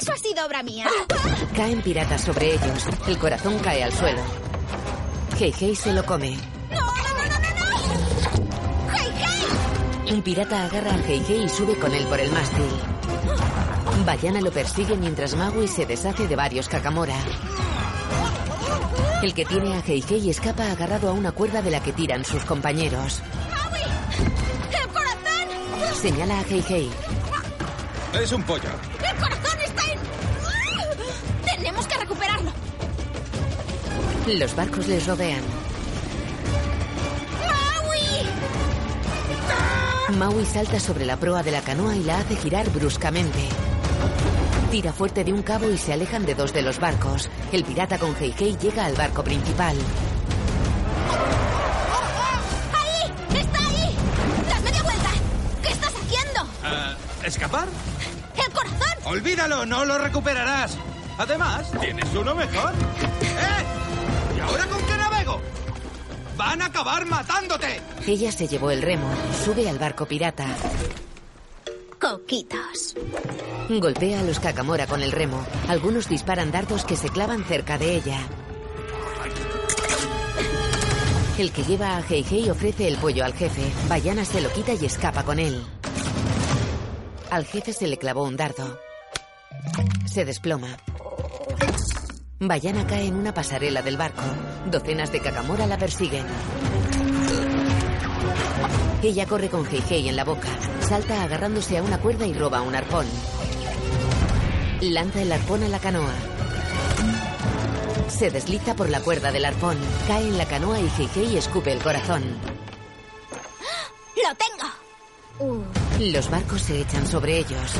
Eso ha sido obra mía. Caen piratas sobre ellos. El corazón cae al suelo. Hei Hei se lo come. ¡No, no, no, no, no! Un pirata agarra a Heihei y sube con él por el mástil. Bayana lo persigue mientras Maui se deshace de varios Kakamora. El que tiene a Heihei escapa agarrado a una cuerda de la que tiran sus compañeros. Señala a Heihei. Es un pollo. ¡El corazón está en... Tenemos que recuperarlo. Los barcos les rodean. ¡Maui! Maui salta sobre la proa de la canoa y la hace girar bruscamente. Tira fuerte de un cabo y se alejan de dos de los barcos. El pirata con Heihei llega al barco principal. ¿Escapar? ¡El corazón! Olvídalo, no lo recuperarás. Además, tienes uno mejor. ¡Eh! ¿Y ahora con qué navego? ¡Van a acabar matándote! Ella se llevó el remo, sube al barco pirata. Coquitos. Golpea a los Kakamora con el remo. Algunos disparan dardos que se clavan cerca de ella. El que lleva a Heihei ofrece el pollo al jefe. Bayana se lo quita y escapa con él. Al jefe se le clavó un dardo. Se desploma. Bayana cae en una pasarela del barco. Docenas de Kakamora la persiguen. Ella corre con Heihei en la boca. Salta agarrándose a una cuerda y roba un arpón. Lanza el arpón a la canoa. Se desliza por la cuerda del arpón. Cae en la canoa y Heihei escupe el corazón. ¡Lo tengo! Los barcos se echan sobre ellos.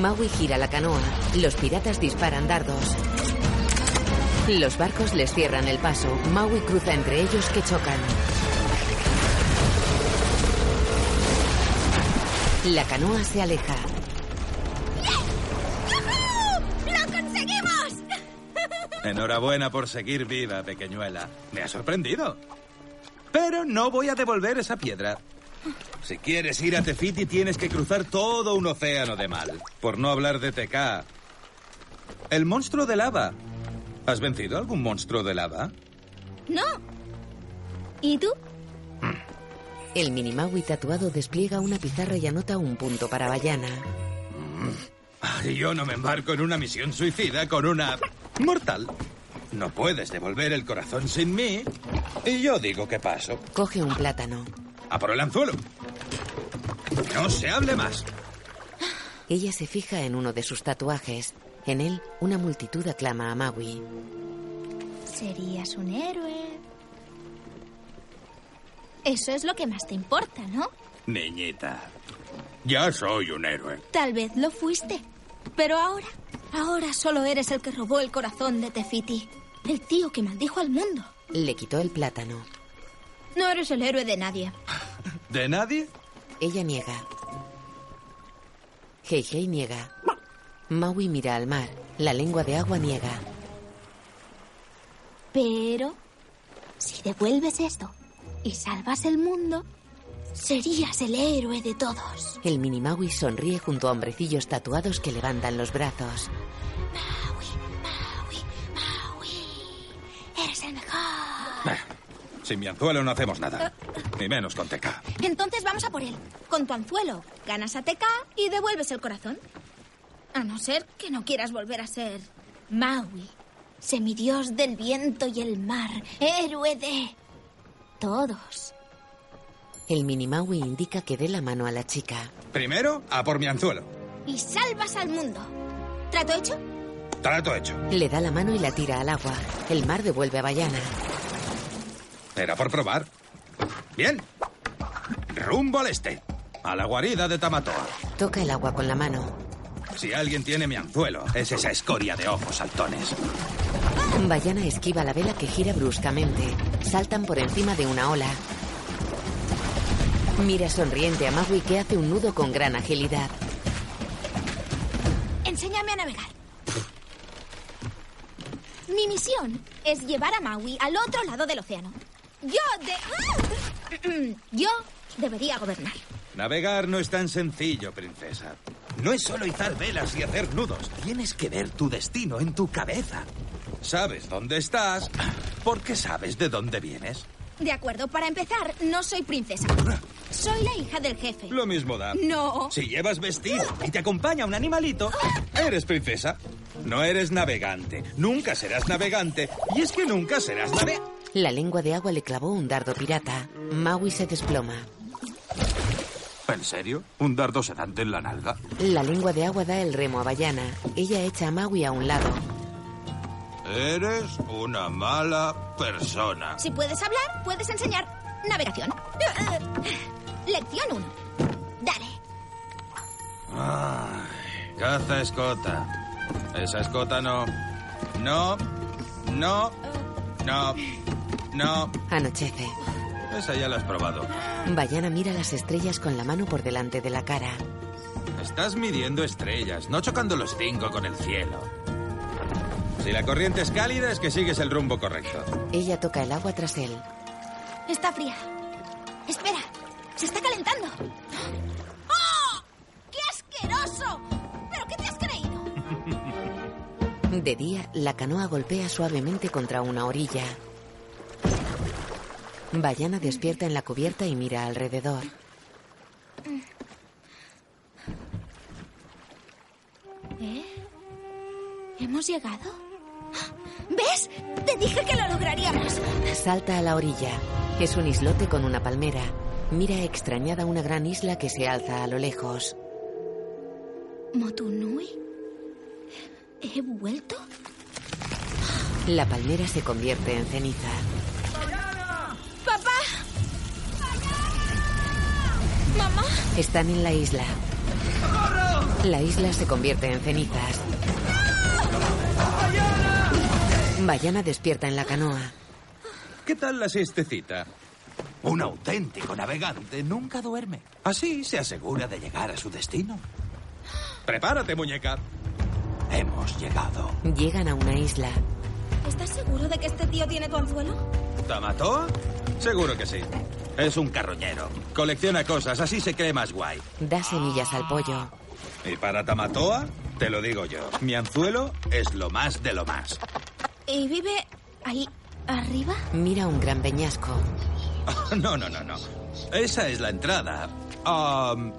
Maui gira la canoa. Los piratas disparan dardos. Los barcos les cierran el paso. Maui cruza entre ellos que chocan. La canoa se aleja. ¡Lo conseguimos! Enhorabuena por seguir viva, pequeñuela. Me ha sorprendido. Pero no voy a devolver esa piedra. Si quieres ir a Tefiti tienes que cruzar todo un océano de mal. Por no hablar de TK. El monstruo de lava. ¿Has vencido algún monstruo de lava? No. ¿Y tú? El Minimaui tatuado despliega una pizarra y anota un punto para Bayana. Ay, Yo no me embarco en una misión suicida con una mortal. No puedes devolver el corazón sin mí. Y yo digo que paso. Coge un plátano. A por el anzuelo. No se hable más. Ella se fija en uno de sus tatuajes. En él, una multitud aclama a Maui. Serías un héroe. Eso es lo que más te importa, ¿no? Niñita, ya soy un héroe. Tal vez lo fuiste. Pero ahora, ahora solo eres el que robó el corazón de Tefiti. El tío que maldijo al mundo. Le quitó el plátano. No eres el héroe de nadie. ¿De nadie? Ella niega. Heihei niega. Maui mira al mar. La lengua de agua niega. Pero, si devuelves esto y salvas el mundo, serías el héroe de todos. El Minimaui sonríe junto a hombrecillos tatuados que levantan los brazos. Sin mi anzuelo no hacemos nada. Ni menos con TK. Entonces vamos a por él. Con tu anzuelo, ganas a TK y devuelves el corazón. A no ser que no quieras volver a ser Maui, semidios del viento y el mar, héroe de todos. El Minimaui indica que dé la mano a la chica. Primero, a por mi anzuelo. Y salvas al mundo. ¿Trato hecho? Trato hecho. Le da la mano y la tira al agua. El mar devuelve a Bayana. Era por probar. Bien. Rumbo al este. A la guarida de Tamatoa. Toca el agua con la mano. Si alguien tiene mi anzuelo, es esa escoria de ojos saltones. Bayana esquiva la vela que gira bruscamente. Saltan por encima de una ola. Mira sonriente a Maui que hace un nudo con gran agilidad. Enséñame a navegar. Mi misión es llevar a Maui al otro lado del océano. Yo. (clears throat) Yo debería gobernar. Navegar no es tan sencillo, princesa. No es solo izar velas y hacer nudos. Tienes que ver tu destino en tu cabeza. Sabes dónde estás porque sabes de dónde vienes. De acuerdo, para empezar, no soy princesa. Soy la hija del jefe. Lo mismo da. No. Si llevas vestido y te acompaña un animalito, eres princesa. No eres navegante. Nunca serás navegante. Y es que nunca serás nave... La lengua de agua le clavó un dardo pirata. Maui se desploma. ¿En serio? ¿Un dardo sedante en la nalga? La lengua de agua da el remo a Bayana. Ella echa a Maui a un lado. Eres una mala persona. Si puedes hablar, puedes enseñar navegación. Lección 1. Dale. Ay, caza escota. Esa escota no. No. No. No. No. Anochece. Esa ya la has probado. Bayana mira las estrellas con la mano por delante de la cara. Estás midiendo estrellas, no chocando los cinco con el cielo. Si la corriente es cálida, es que sigues el rumbo correcto. Ella toca el agua tras él. Está fría. Espera, se está calentando. ¡Oh! ¡Qué asqueroso! ¿Pero qué te has creído? De día, la canoa golpea suavemente contra una orilla. Bayana despierta en la cubierta y mira alrededor. ¿Eh? ¿Hemos llegado? ¿Ves? Te dije que lo lograríamos. Salta a la orilla. Es un islote con una palmera. Mira extrañada una gran isla que se alza a lo lejos. ¿Motunui? ¿He vuelto? La palmera se convierte en ceniza. ¡Papá! ¡Mamá! Están en la isla. La isla se convierte en cenizas. Bayana despierta en la canoa. ¿Qué tal la siestecita? Un auténtico navegante nunca duerme. Así se asegura de llegar a su destino. Prepárate, muñeca. Hemos llegado. Llegan a una isla. ¿Estás seguro de que este tío tiene tu anzuelo? ¿Tamatoa? Seguro que sí. Es un carroñero. Colecciona cosas, así se cree más guay. Da semillas al pollo. Y para Tamatoa, te lo digo yo, mi anzuelo es lo más de lo más. ¿Y vive ahí arriba? Mira un gran peñasco. No, no, no, no. Esa es la entrada. Um,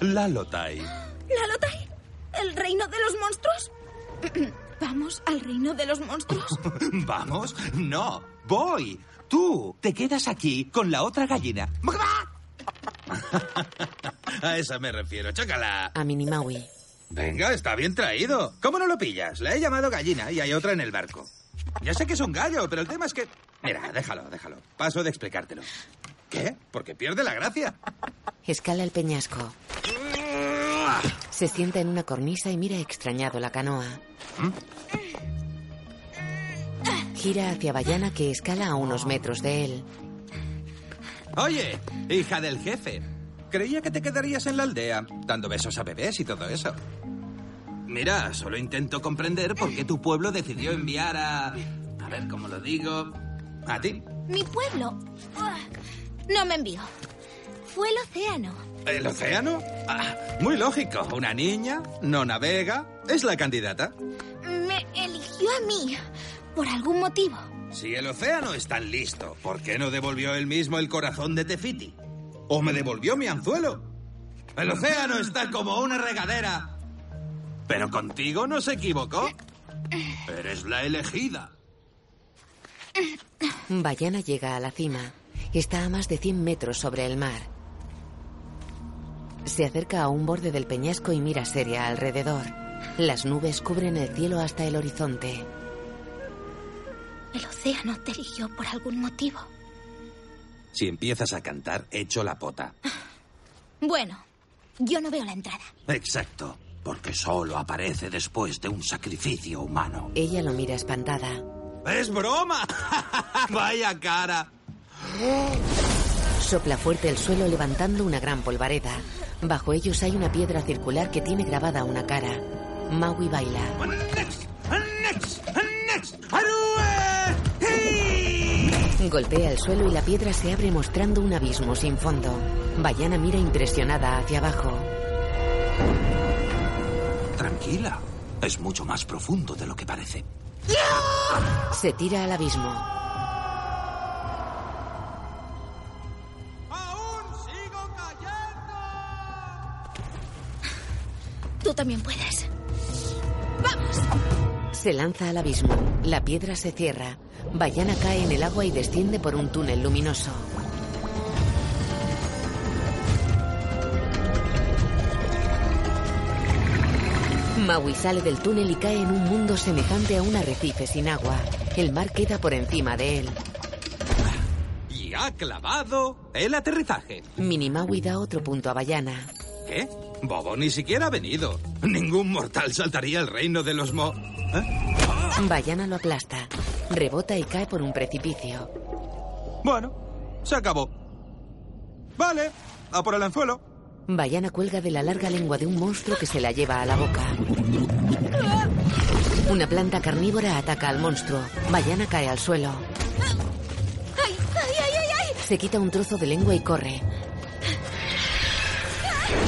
Lalotai. ¿Lalotai? ¿El reino de los monstruos? (clears throat) ¿Vamos al reino de los monstruos? (laughs) ¿Vamos? No, voy. Tú te quedas aquí con la otra gallina. (laughs) A esa me refiero, chócala. A Minimaui. Venga, está bien traído. ¿Cómo no lo pillas? La he llamado gallina y hay otra en el barco. Ya sé que es un gallo, pero el tema es que... Mira, déjalo, déjalo. Paso de explicártelo. ¿Qué? Porque pierde la gracia. Escala el peñasco. Se sienta en una cornisa y mira extrañado la canoa. Gira hacia Bayana que escala a unos metros de él. Oye, hija del jefe. Creía que te quedarías en la aldea, dando besos a bebés y todo eso. Mira, solo intento comprender por qué tu pueblo decidió enviar a... A ver cómo lo digo... A ti. Mi pueblo. Ah, No me envió. Fue el océano. ¿El océano? Ah, muy lógico. Una niña, no navega, es la candidata. Me eligió a mí. Por algún motivo. Si el océano es tan listo, ¿por qué no devolvió él mismo el corazón de Tefiti? ¿O me devolvió mi anzuelo? El océano está como una regadera. Pero contigo no se equivocó. Eres la elegida. Bayana llega a la cima. Está a más de 100 metros sobre el mar. Se acerca a un borde del peñasco y mira seria alrededor. Las nubes cubren el cielo hasta el horizonte. El océano te eligió por algún motivo. Si empiezas a cantar, echo la pota. Bueno, yo no veo la entrada. Exacto, porque solo aparece después de un sacrificio humano. Ella lo mira espantada. ¡Es broma! (laughs) ¡Vaya cara! Sopla fuerte el suelo levantando una gran polvareda. Bajo ellos hay una piedra circular que tiene grabada una cara. Maui baila. Golpea el suelo y la piedra se abre mostrando un abismo sin fondo. Bayana mira impresionada hacia abajo. Tranquila. Es mucho más profundo de lo que parece. Se tira al abismo. ¡Aún sigo cayendo! Tú también puedes. ¡Vamos! Se lanza al abismo. La piedra se cierra. Bayana cae en el agua y desciende por un túnel luminoso. Maui sale del túnel y cae en un mundo semejante a un arrecife sin agua. El mar queda por encima de él. Y ha clavado el aterrizaje. Mini Maui da otro punto a Bayana. ¿Qué? Bobo ni siquiera ha venido. Ningún mortal saltaría el reino de los mo... ¿Eh? Bayana lo aplasta. Rebota y cae por un precipicio. Bueno, se acabó. Vale, a por el anzuelo. Bayana cuelga de la larga lengua de un monstruo que se la lleva a la boca. Una planta carnívora ataca al monstruo. Bayana cae al suelo. Se quita un trozo de lengua y corre.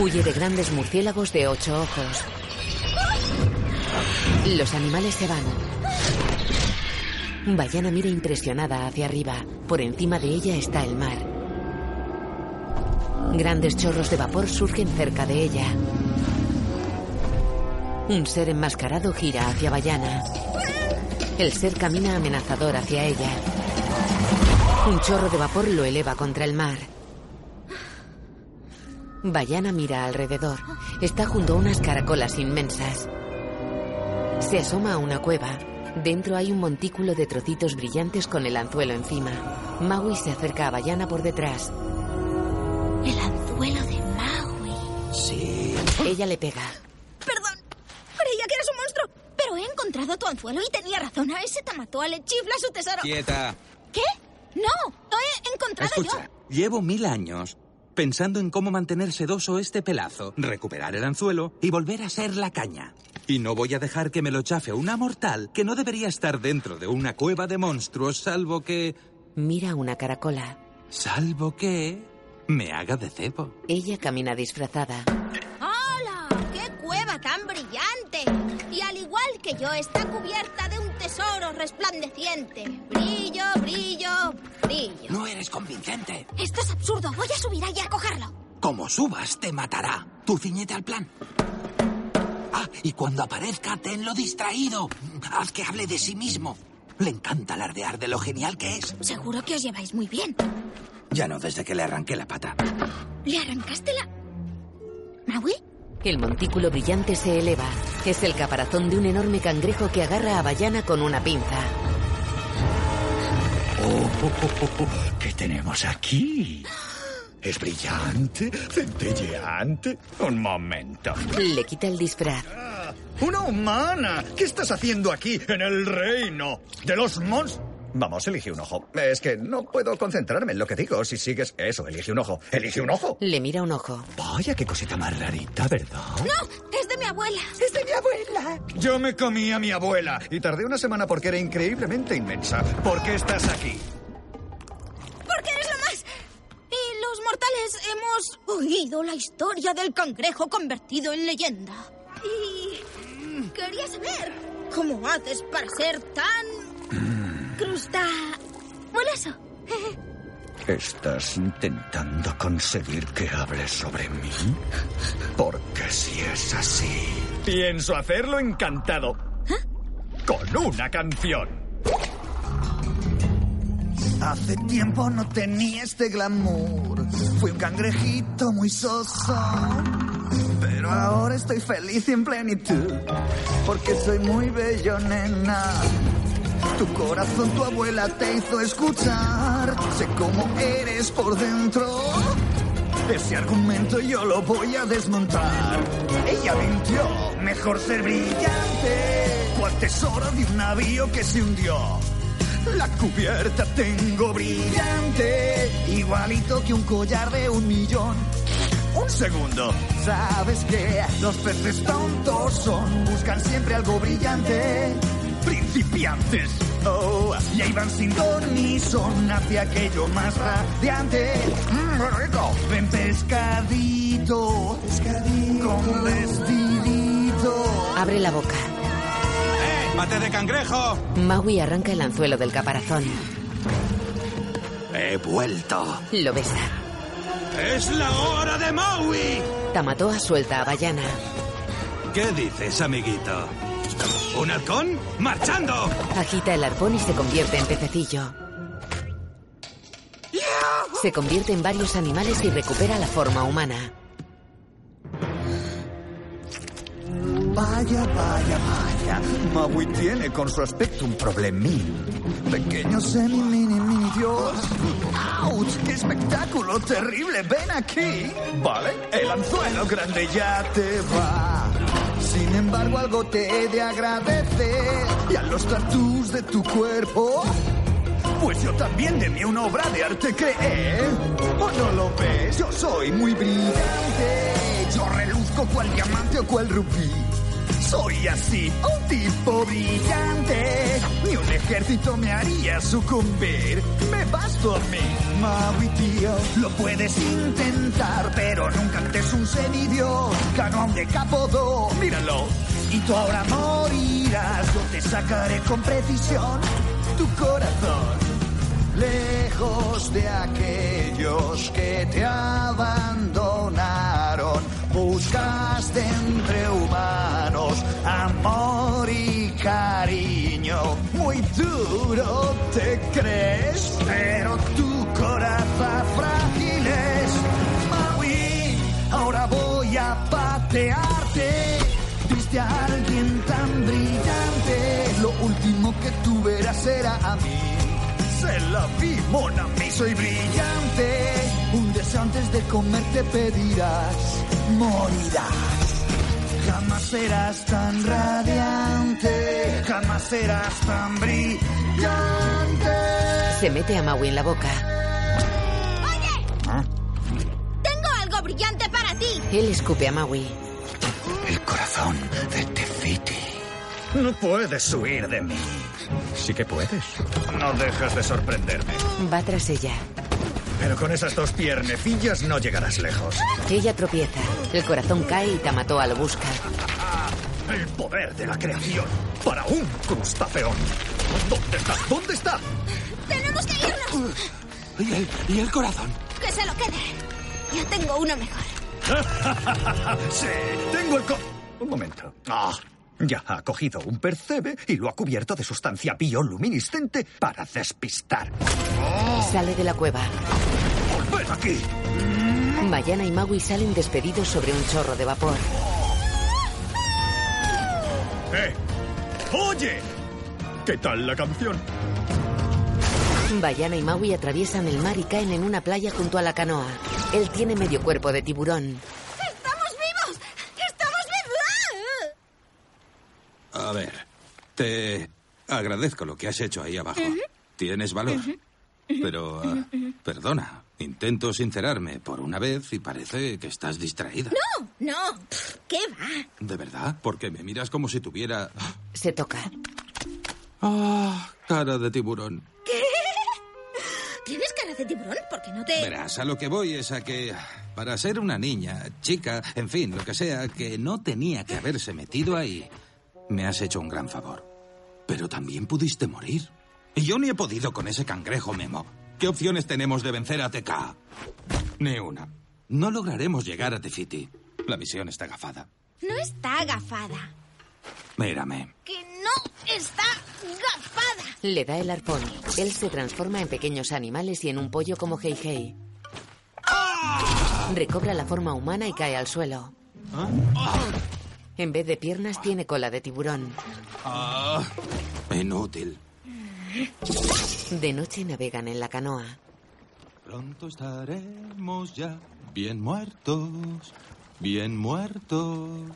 Huye de grandes murciélagos de ocho ojos. Los animales se van. Bayana mira impresionada hacia arriba. Por encima de ella está el mar. Grandes chorros de vapor surgen cerca de ella. Un ser enmascarado gira hacia Bayana. El ser camina amenazador hacia ella. Un chorro de vapor lo eleva contra el mar. Bayana mira alrededor. Está junto a unas caracolas inmensas. Se asoma a una cueva. Dentro hay un montículo de trocitos brillantes con el anzuelo encima. Maui se acerca a Bayana por detrás. El anzuelo de Maui. Sí. Ella le pega. Perdón. Creía que eras un monstruo. Pero he encontrado tu anzuelo y tenía razón. A ese Tamatoa le chifla su tesoro. Quieta. ¿Qué? No, lo he encontrado Escucha, llevo mil años pensando en cómo mantener sedoso este pelazo, recuperar el anzuelo y volver a ser la caña. Y no voy a dejar que me lo chafe una mortal que no debería estar dentro de una cueva de monstruos, salvo que... Mira una caracola. Salvo que... me haga de cebo. Ella camina disfrazada. ¡Hola! ¡Qué cueva tan brillante! Y al igual que yo, está cubierta de un tesoro resplandeciente. Brillo, brillo, brillo. No eres convincente. Esto es absurdo. Voy a subir allá a cogerlo. Como subas, te matará. Tú ciñete al plan. Ah, y cuando aparezca, tenlo distraído. Haz que hable de sí mismo. Le encanta alardear de lo genial que es. Seguro que os lleváis muy bien. Ya no desde que le arranqué la pata. ¿Le arrancaste la... Maui? El montículo brillante se eleva. Es el caparazón de un enorme cangrejo que agarra a Bayana con una pinza. Oh, oh, oh, oh, ¿Qué tenemos aquí? ¿Es brillante? ¿Centelleante? Un momento. Le quita el disfraz. ¡Una humana! ¿Qué estás haciendo aquí, en el reino de los monstruos? Vamos, elige un ojo. Es que no puedo concentrarme en lo que digo. Si sigues eso, elige un ojo. ¡Elige un ojo! Le mira un ojo. Vaya, qué cosita más rarita, ¿verdad? ¡No! ¡Es de mi abuela! ¡Es de mi abuela! Yo me comí a mi abuela y tardé una semana porque era increíblemente inmensa. ¿Por qué estás aquí? Porque eres lo más. Y los mortales hemos oído la historia del cangrejo convertido en leyenda. Y quería saber cómo haces para ser tan crusta... Buenazo. ¿Estás intentando conseguir que hables sobre mí? Porque si es así... Pienso hacerlo encantado. Con una canción. Hace tiempo no tenía este glamour. Fui un cangrejito muy soso. Ahora estoy feliz y en plenitud. Porque soy muy bello, nena. Tu corazón, tu abuela te hizo escuchar. Sé cómo eres por dentro. Ese argumento yo lo voy a desmontar. Ella mintió, mejor ser brillante. Cual tesoro de un navío que se hundió. La cubierta tengo brillante, igualito que un collar de un millón. Un segundo, ¿sabes que Los peces tontos son, buscan siempre algo brillante. Principiantes, oh, y ahí van sin don ni son hacia aquello más radiante. Mmm, rico. Ven pescadito, pescadito, con vestidito. Abre la boca. ¡Eh! ¡Mate de cangrejo! Maui arranca el anzuelo del caparazón. He vuelto. Lo besa. ¡Es la hora de Maui! Tamatoa suelta a Bayana. ¿Qué dices, amiguito? ¿Un halcón? ¡Marchando! Agita el arpón y se convierte en pececillo. Se convierte en varios animales y recupera la forma humana. Vaya, vaya, vaya. Maui tiene con su aspecto un problemín. Pequeño semi mini mini dios. ¡Auch! ¡Qué espectáculo terrible! ¡Ven aquí! Vale, el anzuelo grande ya te va. Sin embargo, algo te he de agradecer. Y a los tatús de tu cuerpo. Pues yo también de mí una obra de arte creé. ¿O no lo ves? Yo soy muy brillante. Yo reluzco cual diamante o cual rubí. Soy así, un tipo brillante. Ni un ejército me haría sucumbir. Me basto a mí, Maui tío. Lo puedes intentar, pero nunca antes un semidios. Gano a un decapodo, míralo. Y tú ahora morirás. Yo te sacaré con precisión tu corazón. Lejos de aquellos que te abandonaron, buscaste entre humanos amor y cariño. Muy duro te crees, pero tu corazón frágil es. Maui, ahora voy a patearte. Viste a alguien tan brillante, lo último que tú verás será a mí. Se la vi, mona, mí soy brillante. Un deseo antes de comer te pedirás, morirás. Jamás serás tan radiante, jamás serás tan brillante. Se mete a Maui en la boca. Tengo algo brillante para ti. Él escupe a Maui. El corazón de Tefiti. No puedes huir de mí. Sí que puedes. No dejas de sorprenderme. Va tras ella. Pero con esas dos piernecillas no llegarás lejos. Ella tropieza. El corazón cae y Tamatoa lo busca. El poder de la creación para un crustáceón. ¿Dónde está? ¿Dónde está? ¡Tenemos que irnos! ¿Y el, y el corazón? ¡Que se lo quede! Ya tengo uno mejor. (laughs) sí, tengo el co... Un momento. Ah, ya ha cogido un percebe y lo ha cubierto de sustancia bioluminiscente para despistar. Sale de la cueva. ¡Ven aquí! Mayana y Maui salen despedidos sobre un chorro de vapor. ¡Eh! ¡Oye! ¿Qué tal la canción? Bayana y Maui atraviesan el mar y caen en una playa junto a la canoa. Él tiene medio cuerpo de tiburón. A ver, te agradezco lo que has hecho ahí abajo. Tienes valor. Pero, ah, perdona, intento sincerarme por una vez y parece que estás distraída. ¡No! ¡No! ¿Qué va? ¿De verdad? Porque me miras como si tuviera... Se toca. Ah, cara de tiburón. ¿Qué? ¿Tienes cara de tiburón? ¿Por qué no te...? Verás, a lo que voy es a que, para ser una niña, chica, en fin, lo que sea, que no tenía que haberse metido ahí, me has hecho un gran favor. Pero también pudiste morir. Y yo ni he podido con ese cangrejo Memo. ¿Qué opciones tenemos de vencer a TK? Ni una. No lograremos llegar a Tefiti. La misión está agafada. No está agafada. Mírame. ¡Que no está agafada! Le da el arpón. Él se transforma en pequeños animales y en un pollo como Hei Hei. Recobra la forma humana y cae al suelo. En vez de piernas tiene cola de tiburón. Ah, inútil. De noche navegan en la canoa. Pronto estaremos ya bien muertos, bien muertos.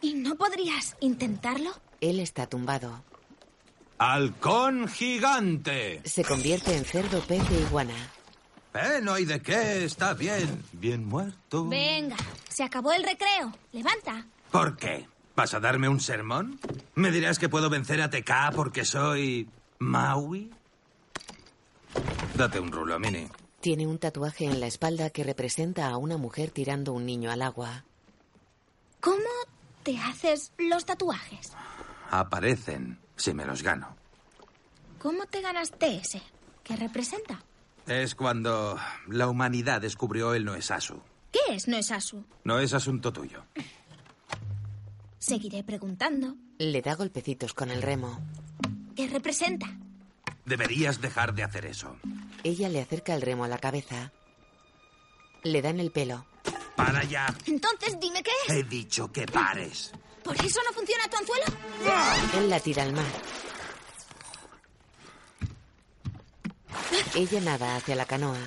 ¿Y no podrías intentarlo? Él está tumbado. ¡Halcón gigante! Se convierte en cerdo, pez e iguana. Eh, no hay de qué, está bien. Bien muerto. Venga, se acabó el recreo. Levanta. ¿Por qué? ¿Vas a darme un sermón? ¿Me dirás que puedo vencer a TK porque soy Maui? Date un rulo, Mini. Tiene un tatuaje en la espalda que representa a una mujer tirando un niño al agua. ¿Cómo te haces los tatuajes? Aparecen si me los gano. ¿Cómo te ganaste ese? ¿Qué representa? Es cuando la humanidad descubrió el Noesasu. ¿Qué es no es Asu? No es asunto tuyo. Seguiré preguntando. Le da golpecitos con el remo. ¿Qué representa? Deberías dejar de hacer eso. Ella le acerca el remo a la cabeza. Le da en el pelo. Para ya. Entonces dime qué es. He dicho que pares. ¿Por eso no funciona tu anzuelo? Él la tira al mar. Ella nada hacia la canoa.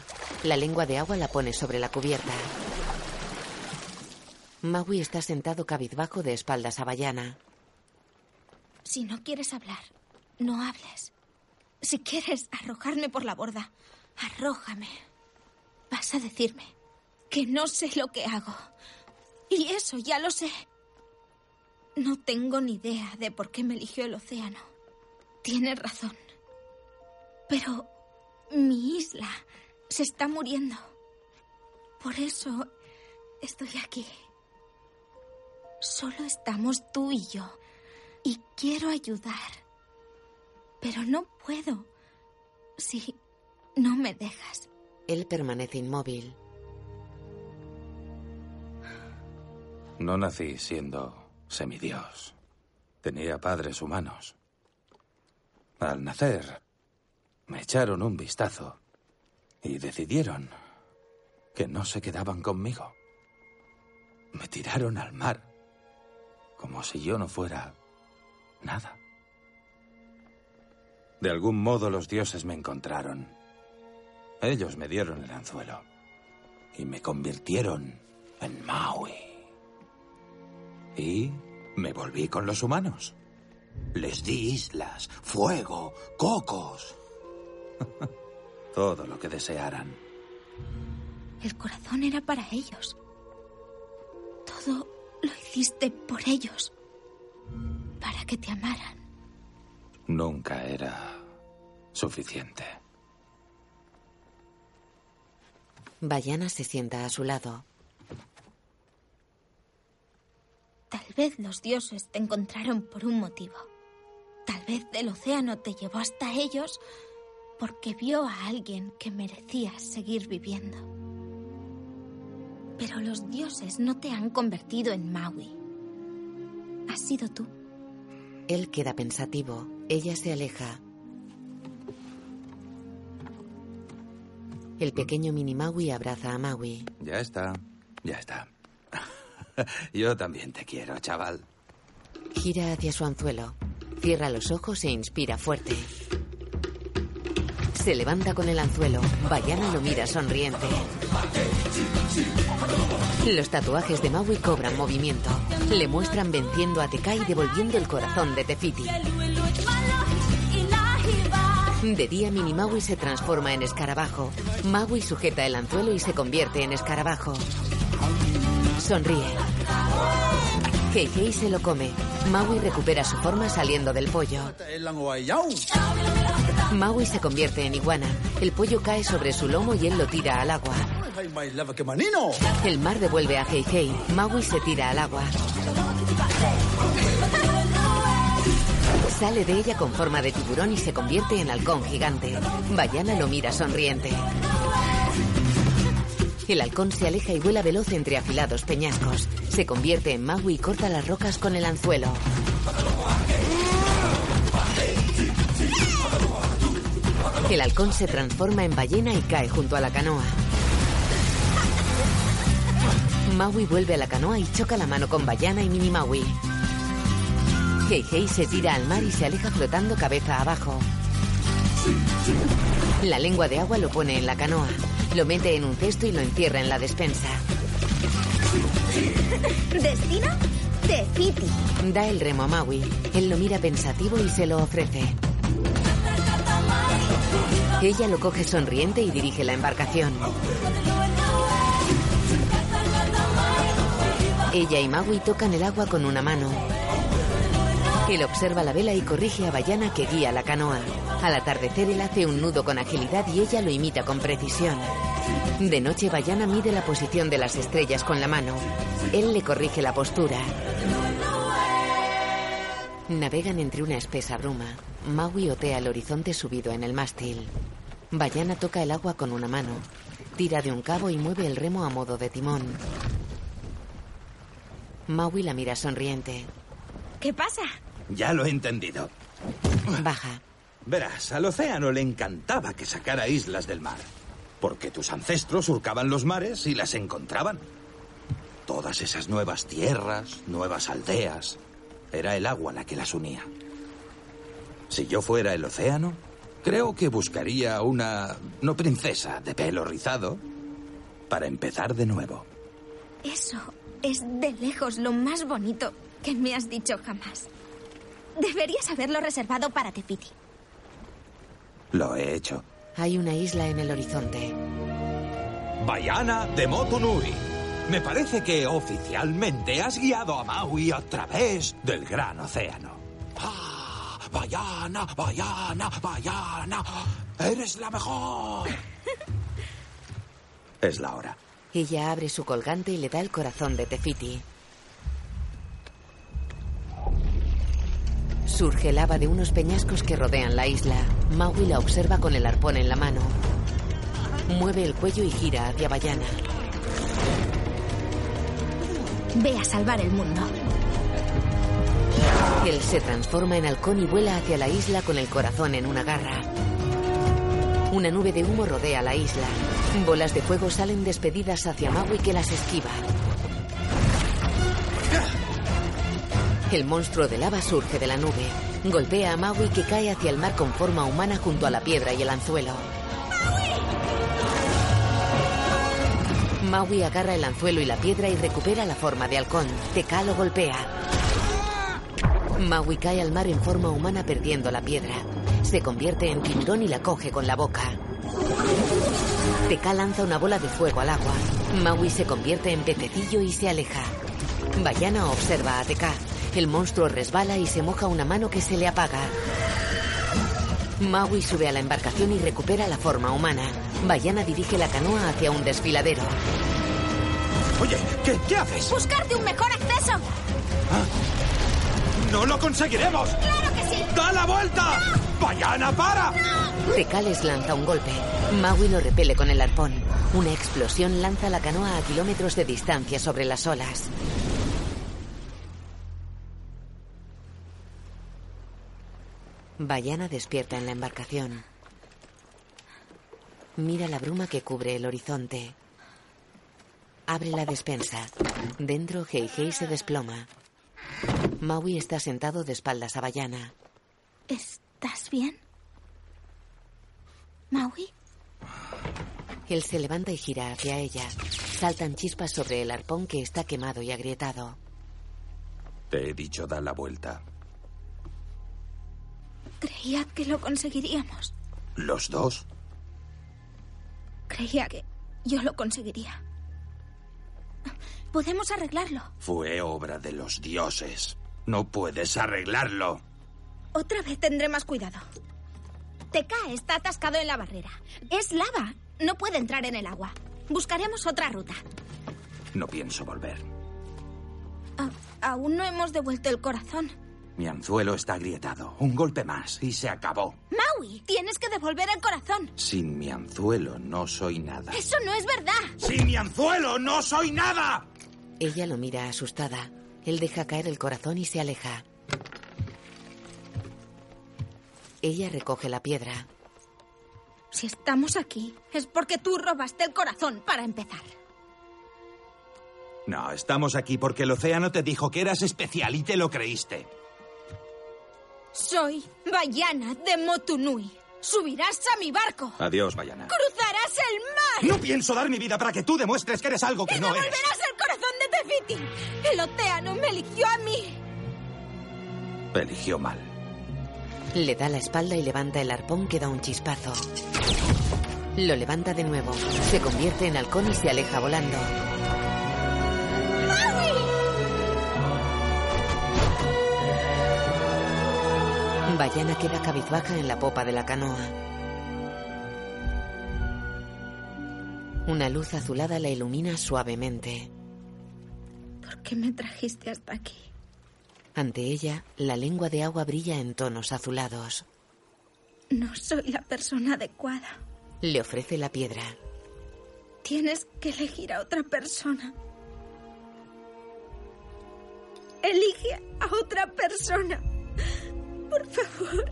La lengua de agua la pone sobre la cubierta. Maui está sentado cabizbajo de espaldas a Bayana. Si no quieres hablar, no hables. Si quieres arrojarme por la borda, arrójame. Vas a decirme que no sé lo que hago. Y eso ya lo sé. No tengo ni idea de por qué me eligió el océano. Tienes razón. Pero mi isla se está muriendo. Por eso estoy aquí. Solo estamos tú y yo. Y quiero ayudar. Pero no puedo. Si no me dejas. Él permanece inmóvil. No nací siendo semidios. Tenía padres humanos. Al nacer, me echaron un vistazo y decidieron que no se quedaban conmigo. Me tiraron al mar, como si yo no fuera nada. De algún modo los dioses me encontraron. Ellos me dieron el anzuelo y me convirtieron en Maui. Y me volví con los humanos. Les di islas, fuego, cocos. (laughs) Todo lo que desearan. El corazón era para ellos. Todo lo hiciste por ellos. Para que te amaran. Nunca era suficiente. Bayana se sienta a su lado. Tal vez los dioses te encontraron por un motivo. Tal vez el océano te llevó hasta ellos porque vio a alguien que merecía seguir viviendo. Pero los dioses no te han convertido en Maui. Has sido tú. Él queda pensativo. Ella se aleja. El pequeño mini Maui abraza a Maui. Ya está, ya está. (laughs) Yo también te quiero, chaval. Gira hacia su anzuelo. Cierra los ojos e inspira fuerte. Se levanta con el anzuelo. Bayana lo mira sonriente. Los tatuajes de Maui cobran movimiento. Le muestran venciendo a Tekai y devolviendo el corazón de Tefiti. De día, Mini Maui se transforma en escarabajo. Maui sujeta el anzuelo y se convierte en escarabajo. Sonríe. Heihei se lo come. Maui recupera su forma saliendo del pollo. Maui se convierte en iguana. El pollo cae sobre su lomo y él lo tira al agua. El mar devuelve a Heihei. Maui se tira al agua. Sale de ella con forma de tiburón y se convierte en halcón gigante. Bayana lo mira sonriente. El halcón se aleja y vuela veloz entre afilados peñascos. Se convierte en Maui y corta las rocas con el anzuelo. El halcón se transforma en ballena y cae junto a la canoa. Maui vuelve a la canoa y choca la mano con Bayana y Mini Maui. Heihei se tira al mar y se aleja flotando cabeza abajo. La lengua de agua lo pone en la canoa. Lo mete en un cesto y lo encierra en la despensa. ¿Destino? Tefiti. Da el remo a Maui. Él lo mira pensativo y se lo ofrece. Ella lo coge sonriente y dirige la embarcación. Ella y Maui tocan el agua con una mano. Él observa la vela y corrige a Bayana que guía la canoa. Al atardecer él hace un nudo con agilidad y ella lo imita con precisión. De noche Bayana mide la posición de las estrellas con la mano. Él le corrige la postura. Navegan entre una espesa bruma. Maui otea el horizonte subido en el mástil. Bayana toca el agua con una mano. Tira de un cabo y mueve el remo a modo de timón. Maui la mira sonriente. ¿Qué pasa? Ya lo he entendido. Baja. Verás, al océano le encantaba que sacara islas del mar. Porque tus ancestros surcaban los mares y las encontraban. Todas esas nuevas tierras, nuevas aldeas. Era el agua la que las unía. Si yo fuera el océano, creo que buscaría una... no princesa de pelo rizado para empezar de nuevo. Eso es de lejos lo más bonito que me has dicho jamás. Deberías haberlo reservado para Tefiti. Lo he hecho. Hay una isla en el horizonte. Bayana de Motunui. Me parece que oficialmente has guiado a Maui a través del gran océano. ¡Ah! Bayana, Bayana, Bayana. Eres la mejor. (laughs) es la hora. Ella abre su colgante y le da el corazón de Tefiti. Surge lava de unos peñascos que rodean la isla. Maui la observa con el arpón en la mano. Mueve el cuello y gira hacia Bayana. Ve a salvar el mundo. Él se transforma en halcón y vuela hacia la isla con el corazón en una garra. Una nube de humo rodea la isla. Bolas de fuego salen despedidas hacia Maui que las esquiva. El monstruo de lava surge de la nube. Golpea a Maui que cae hacia el mar con forma humana junto a la piedra y el anzuelo. Maui agarra el anzuelo y la piedra y recupera la forma de halcón. Teka lo golpea. Maui cae al mar en forma humana perdiendo la piedra. Se convierte en tiburón y la coge con la boca. Teka lanza una bola de fuego al agua. Maui se convierte en pececillo y se aleja. Bayana observa a Teka. El monstruo resbala y se moja una mano que se le apaga. Maui sube a la embarcación y recupera la forma humana. Bayana dirige la canoa hacia un desfiladero. Oye, ¿qué, qué haces? ¡Buscarte un mejor acceso! ¡No lo conseguiremos! ¡Claro que sí! ¡Da la vuelta! ¡Bayana, para! Teka les lanza un golpe. Maui lo repele con el arpón. Una explosión lanza la canoa a kilómetros de distancia sobre las olas. Bayana despierta en la embarcación. Mira la bruma que cubre el horizonte. Abre la despensa. Dentro, Heihei se desploma. Maui está sentado de espaldas a Bayana. ¿Estás bien? ¿Maui? Él se levanta y gira hacia ella. Saltan chispas sobre el arpón que está quemado y agrietado. Te he dicho da la vuelta. Creía que lo conseguiríamos. ¿Los dos? Creía que yo lo conseguiría. Podemos arreglarlo. Fue obra de los dioses. No puedes arreglarlo. Otra vez tendré más cuidado. Teka está atascado en la barrera. Es lava. No puede entrar en el agua. Buscaremos otra ruta. No pienso volver. A- aún no hemos devuelto el corazón. Mi anzuelo está agrietado. Un golpe más y se acabó. Maui, tienes que devolver el corazón. Sin mi anzuelo no soy nada. Eso no es verdad. ¡Sin mi anzuelo no soy nada! Ella lo mira asustada. Él deja caer el corazón y se aleja. Ella recoge la piedra. Si estamos aquí, es porque tú robaste el corazón para empezar. No, estamos aquí porque el océano te dijo que eras especial y te lo creíste. Soy Bayana de Motunui. Subirás a mi barco. Adiós, Bayana. Cruzarás el mar. No pienso dar mi vida para que tú demuestres que eres algo que y no eres. devolverás el corazón de Tefiti. El océano me eligió a mí. Eligió mal. Le da la espalda y levanta el arpón que da un chispazo. Lo levanta de nuevo. Se convierte en halcón y se aleja volando. Bayana queda cabizbaja en la popa de la canoa. Una luz azulada la ilumina suavemente. ¿Por qué me trajiste hasta aquí? Ante ella, la lengua de agua brilla en tonos azulados. No soy la persona adecuada. Le ofrece la piedra. Tienes que elegir a otra persona. Elige a otra persona. Por favor.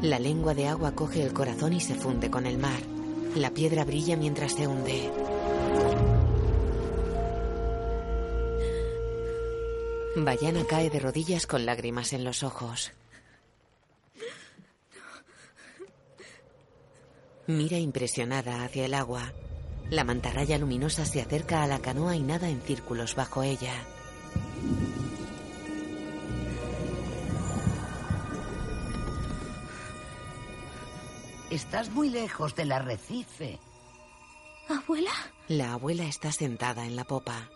La lengua de agua coge el corazón y se funde con el mar. La piedra brilla mientras se hunde. Bayana cae de rodillas con lágrimas en los ojos. Mira impresionada hacia el agua. La mantarraya luminosa se acerca a la canoa y nada en círculos bajo ella. Estás muy lejos del arrecife. ¿Abuela? La abuela está sentada en la popa.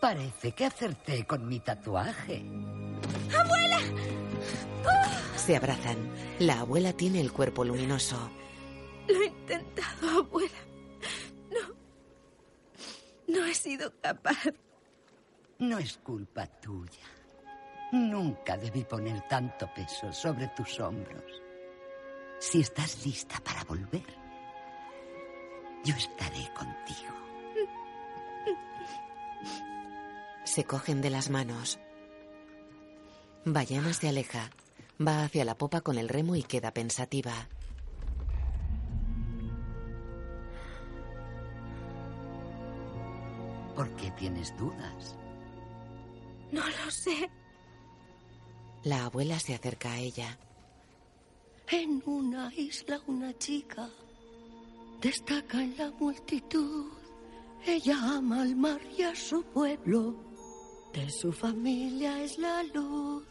Parece que acerté con mi tatuaje. ¡Abuela! Se abrazan. La abuela tiene el cuerpo luminoso. Lo he intentado, abuela. No. No he sido capaz. No es culpa tuya. Nunca debí poner tanto peso sobre tus hombros. Si estás lista para volver, yo estaré contigo. Se cogen de las manos. Bayana se aleja. Va hacia la popa con el remo y queda pensativa. ¿Por qué tienes dudas? No lo sé. La abuela se acerca a ella. En una isla una chica destaca en la multitud. Ella ama al mar y a su pueblo. De su familia es la luz.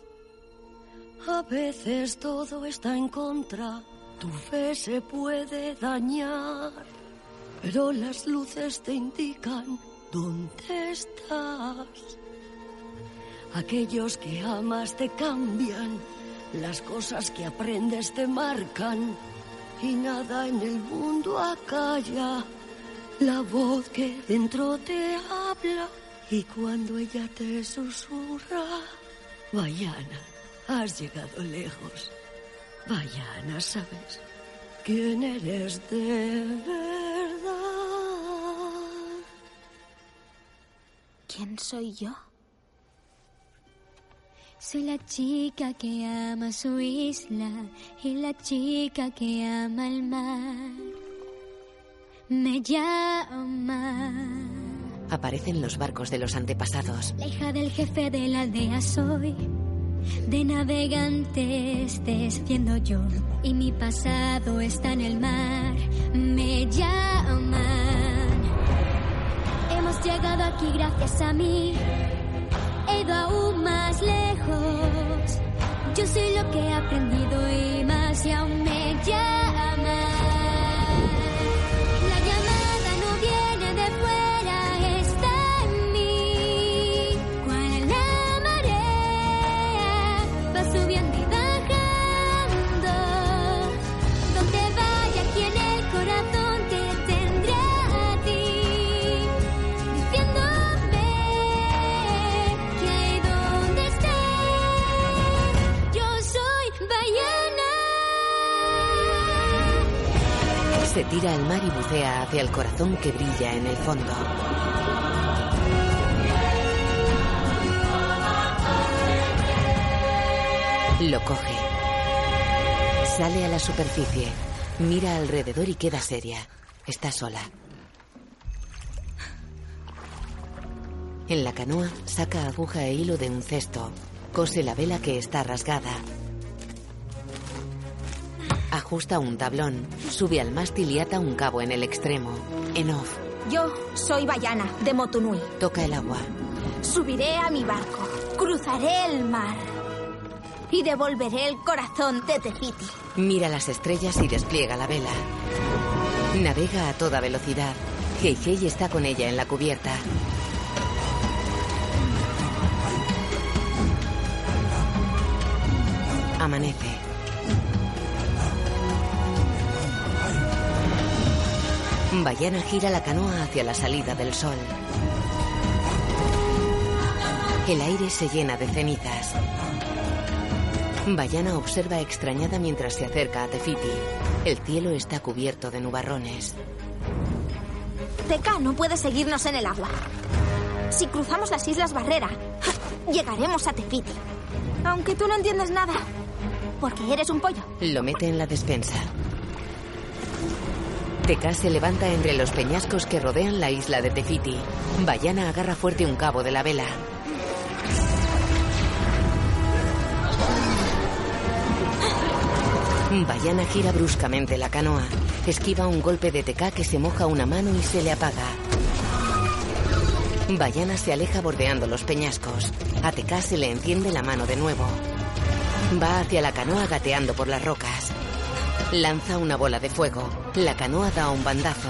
A veces todo está en contra. Tu fe se puede dañar. Pero las luces te indican dónde estás. Aquellos que amas te cambian. Las cosas que aprendes te marcan. Y nada en el mundo acalla la voz que dentro te habla. Y cuando ella te susurra, Bayana, has llegado lejos. Bayana, ¿sabes quién eres de verdad? ¿Quién soy yo? Soy la chica que ama su isla y la chica que ama el mar. Me llama. Aparecen los barcos de los antepasados. La hija del jefe de la aldea soy. De navegantes desciendo yo. Y mi pasado está en el mar. Me llaman. Hemos llegado aquí gracias a mí. He ido aún más lejos. Yo soy lo que he aprendido y más y aún me llaman. Se tira al mar y bucea hacia el corazón que brilla en el fondo. Lo coge. Sale a la superficie. Mira alrededor y queda seria. Está sola. En la canoa saca aguja e hilo de un cesto. Cose la vela que está rasgada. Ajusta un tablón. Sube al mástil y ata un cabo en el extremo. En off. Yo soy Bayana, de Motunui. Toca el agua. Subiré a mi barco, cruzaré el mar y devolveré el corazón de Tefiti. Mira las estrellas y despliega la vela. Navega a toda velocidad. Heihei está con ella en la cubierta. Amanece. Bayana gira la canoa hacia la salida del sol. El aire se llena de cenizas. Bayana observa extrañada mientras se acerca a Tefiti. El cielo está cubierto de nubarrones. Teka no puede seguirnos en el agua. Si cruzamos las Islas Barrera, (laughs) llegaremos a Tefiti. Aunque tú no entiendas nada. Porque eres un pollo. Lo mete en la despensa. Teka se levanta entre los peñascos que rodean la isla de Tefiti. Bayana agarra fuerte un cabo de la vela. Bayana gira bruscamente la canoa. Esquiva un golpe de Teka que se moja una mano y se le apaga. Bayana se aleja bordeando los peñascos. A Teka se le enciende la mano de nuevo. Va hacia la canoa gateando por las rocas. Lanza una bola de fuego. La canoa da un bandazo.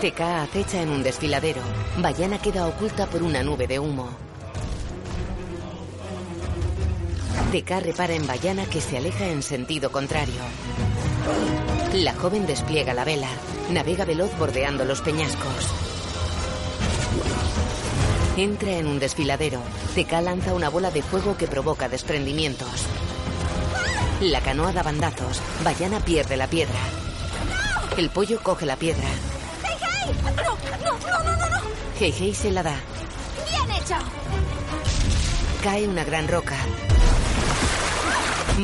Teka acecha en un desfiladero. Bayana queda oculta por una nube de humo. Teka repara en Bayana que se aleja en sentido contrario. La joven despliega la vela. Navega veloz bordeando los peñascos. Entra en un desfiladero. Teka lanza una bola de fuego que provoca desprendimientos. La canoa da bandazos. Bayana pierde la piedra. El pollo coge la piedra. ¡Hey, hey! ¡No, no, no, no, no! Hei Hei se la da. ¡Bien hecho! Cae una gran roca.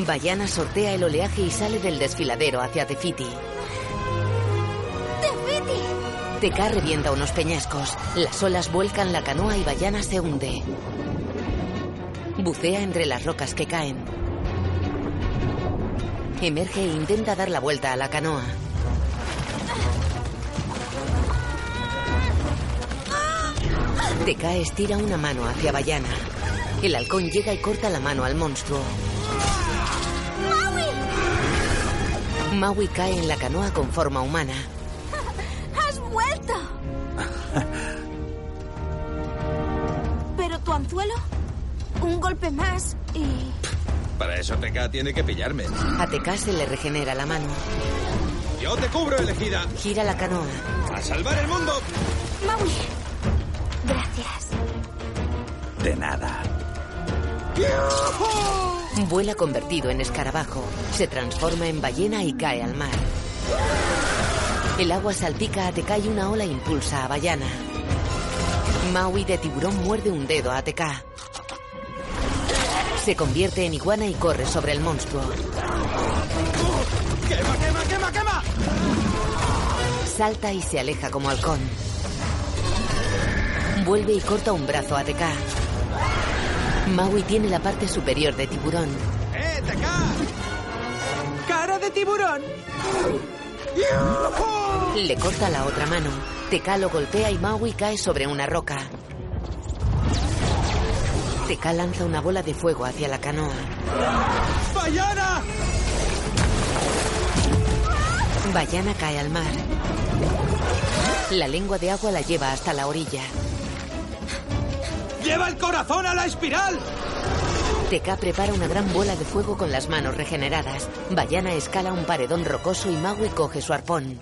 Bayana sortea el oleaje y sale del desfiladero hacia Tefiti. ¡Tefiti! Teka revienta unos peñascos. Las olas vuelcan la canoa y Bayana se hunde. Bucea entre las rocas que caen. Emerge e intenta dar la vuelta a la canoa. Teka estira una mano hacia Bayana. El halcón llega y corta la mano al monstruo. ¡Maui! Maui cae en la canoa con forma humana. ¡Has vuelto! (laughs) ¿Pero tu anzuelo? Un golpe más y... Para eso TK tiene que pillarme. A se le regenera la mano. Yo te cubro, elegida. Gira la canoa. ¡A salvar el mundo! Maui. Gracias. De nada. Vuela convertido en escarabajo. Se transforma en ballena y cae al mar. El agua salpica a Teka y una ola impulsa a Bayana. Maui de tiburón muerde un dedo a Teka. Se convierte en iguana y corre sobre el monstruo. ¡Quema, quema, quema, quema! Salta y se aleja como halcón. Vuelve y corta un brazo a Teka. Maui tiene la parte superior de tiburón. ¡Eh, TK! ¡Cara de tiburón! Le corta la otra mano. Teka lo golpea y Maui cae sobre una roca. Teka lanza una bola de fuego hacia la canoa. ¡Bayana! Bayana cae al mar. La lengua de agua la lleva hasta la orilla. ¡Lleva el corazón a la espiral! Teka prepara una gran bola de fuego con las manos regeneradas. Bayana escala un paredón rocoso y Maui coge su arpón.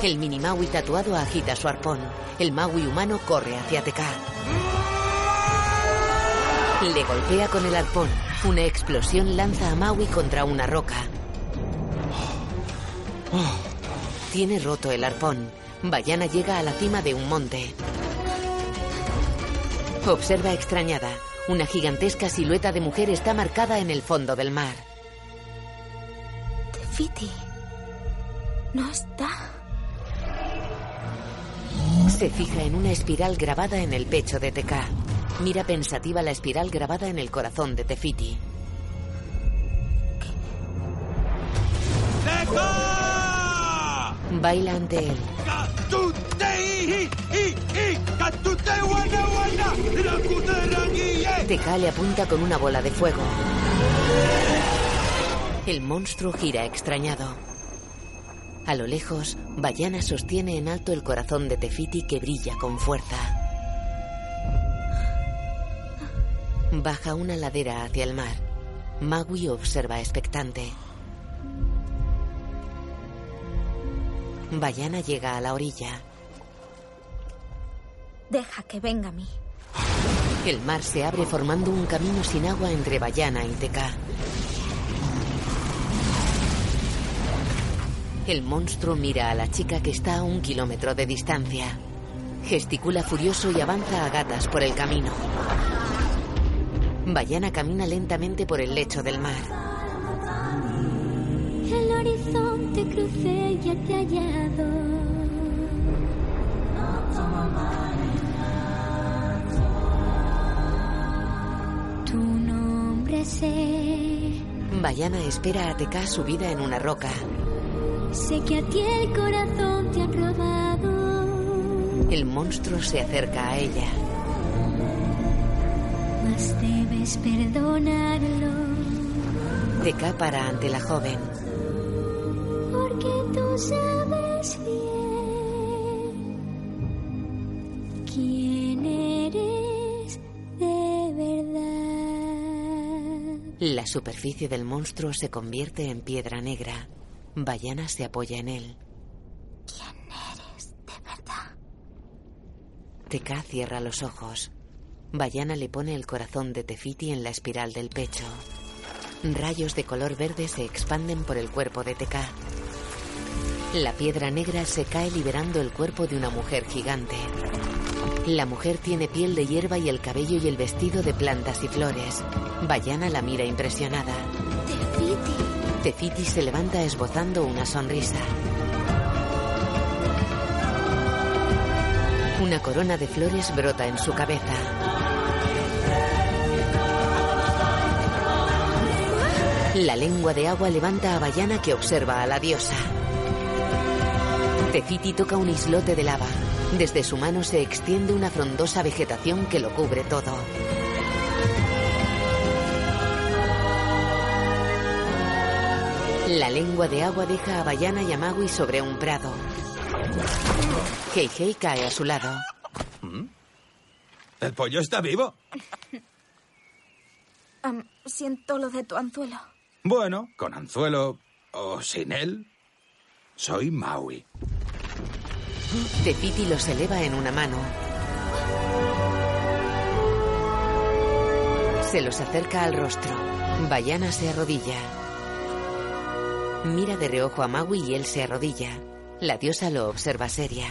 El mini Maui tatuado agita su arpón. El Maui humano corre hacia Teka. Le golpea con el arpón. Una explosión lanza a Maui contra una roca. Tiene roto el arpón. Bayana llega a la cima de un monte. Observa extrañada. Una gigantesca silueta de mujer está marcada en el fondo del mar. Tefiti. No está. Se fija en una espiral grabada en el pecho de Teka. Mira pensativa la espiral grabada en el corazón de Tefiti. ¡TK! Baila ante él. Teka le apunta con una bola de fuego. El monstruo gira extrañado. A lo lejos, Bayana sostiene en alto el corazón de Tefiti que brilla con fuerza. Baja una ladera hacia el mar. Magui observa expectante. Bayana llega a la orilla. Deja que venga a mí. El mar se abre formando un camino sin agua entre Bayana y Teka. El monstruo mira a la chica que está a un kilómetro de distancia. Gesticula furioso y avanza a gatas por el camino. Bayana camina lentamente por el lecho del mar. El horizonte crucé ya te hallado. Tu nombre sé. Bayana espera a Teka subida en una roca. Sé que a ti el corazón te han robado. El monstruo se acerca a ella. Mas debes perdonarlo. Teka para ante la joven. Porque tú sabes bien quién eres de verdad. La superficie del monstruo se convierte en piedra negra. Bayana se apoya en él. ¿Quién eres de verdad? Teka cierra los ojos. Bayana le pone el corazón de Tefiti en la espiral del pecho. Rayos de color verde se expanden por el cuerpo de Teka. La piedra negra se cae liberando el cuerpo de una mujer gigante. La mujer tiene piel de hierba y el cabello y el vestido de plantas y flores. Bayana la mira impresionada. Tefiti. Tefiti se levanta esbozando una sonrisa. Una corona de flores brota en su cabeza. La lengua de agua levanta a Bayana que observa a la diosa. Tefiti toca un islote de lava. Desde su mano se extiende una frondosa vegetación que lo cubre todo. La lengua de agua deja a Bayana y a Magui sobre un prado. Heihei cae a su lado. ¿El pollo está vivo? Siento lo de tu anzuelo. Bueno, con anzuelo o sin él, soy Maui. Tefiti los eleva en una mano. Se los acerca al rostro. Bayana se arrodilla. Mira de reojo a Maui y él se arrodilla. La diosa lo observa seria.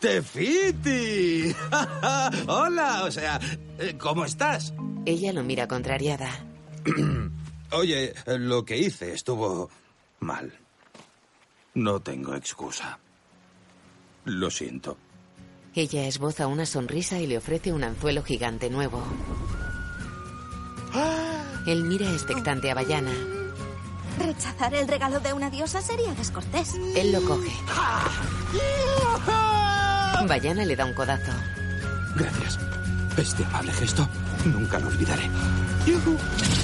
¡Tefiti! (laughs) Hola, o sea, eh, ¿cómo estás? Ella lo mira contrariada. (clears throat) Oye, lo que hice estuvo mal. No tengo excusa. Lo siento. Ella esboza una sonrisa y le ofrece un anzuelo gigante nuevo. (gasps) Él mira expectante a Bayana. Rechazar el regalo de una diosa sería descortés. Él lo coge. (laughs) Bayana le da un codazo. Gracias. Este amable gesto nunca lo olvidaré.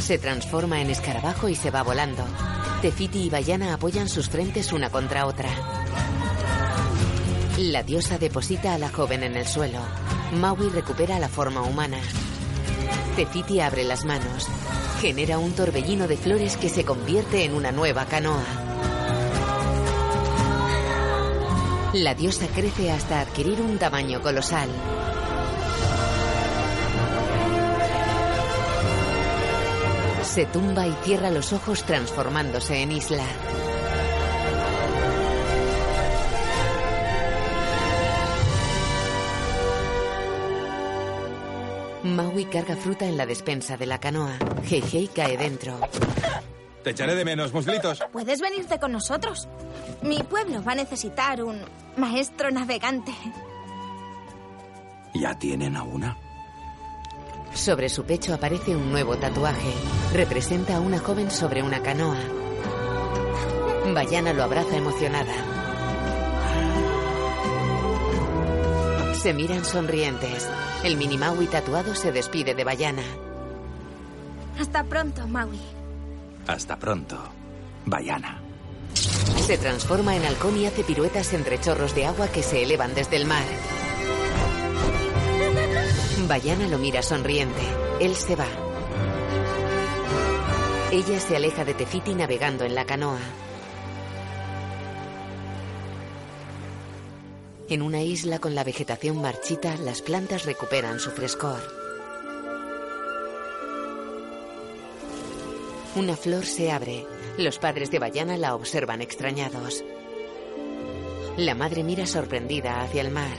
Se transforma en escarabajo y se va volando. Tefiti y Bayana apoyan sus frentes una contra otra. La diosa deposita a la joven en el suelo. Maui recupera la forma humana. Tefiti abre las manos. Genera un torbellino de flores que se convierte en una nueva canoa. La diosa crece hasta adquirir un tamaño colosal. Se tumba y cierra los ojos transformándose en isla. Maui carga fruta en la despensa de la canoa. Heihei cae dentro. Te echaré de menos, muslitos. Puedes venirte con nosotros. Mi pueblo va a necesitar un maestro navegante. ¿Ya tienen a una? Sobre su pecho aparece un nuevo tatuaje. Representa a una joven sobre una canoa. Bayana lo abraza emocionada. Se miran sonrientes. El mini Maui tatuado se despide de Bayana. Hasta pronto, Maui. Hasta pronto, Bayana. Se transforma en halcón y hace piruetas entre chorros de agua que se elevan desde el mar. Bayana lo mira sonriente. Él se va. Ella se aleja de Tefiti navegando en la canoa. En una isla con la vegetación marchita, las plantas recuperan su frescor. Una flor se abre. Los padres de Bayana la observan extrañados. La madre mira sorprendida hacia el mar.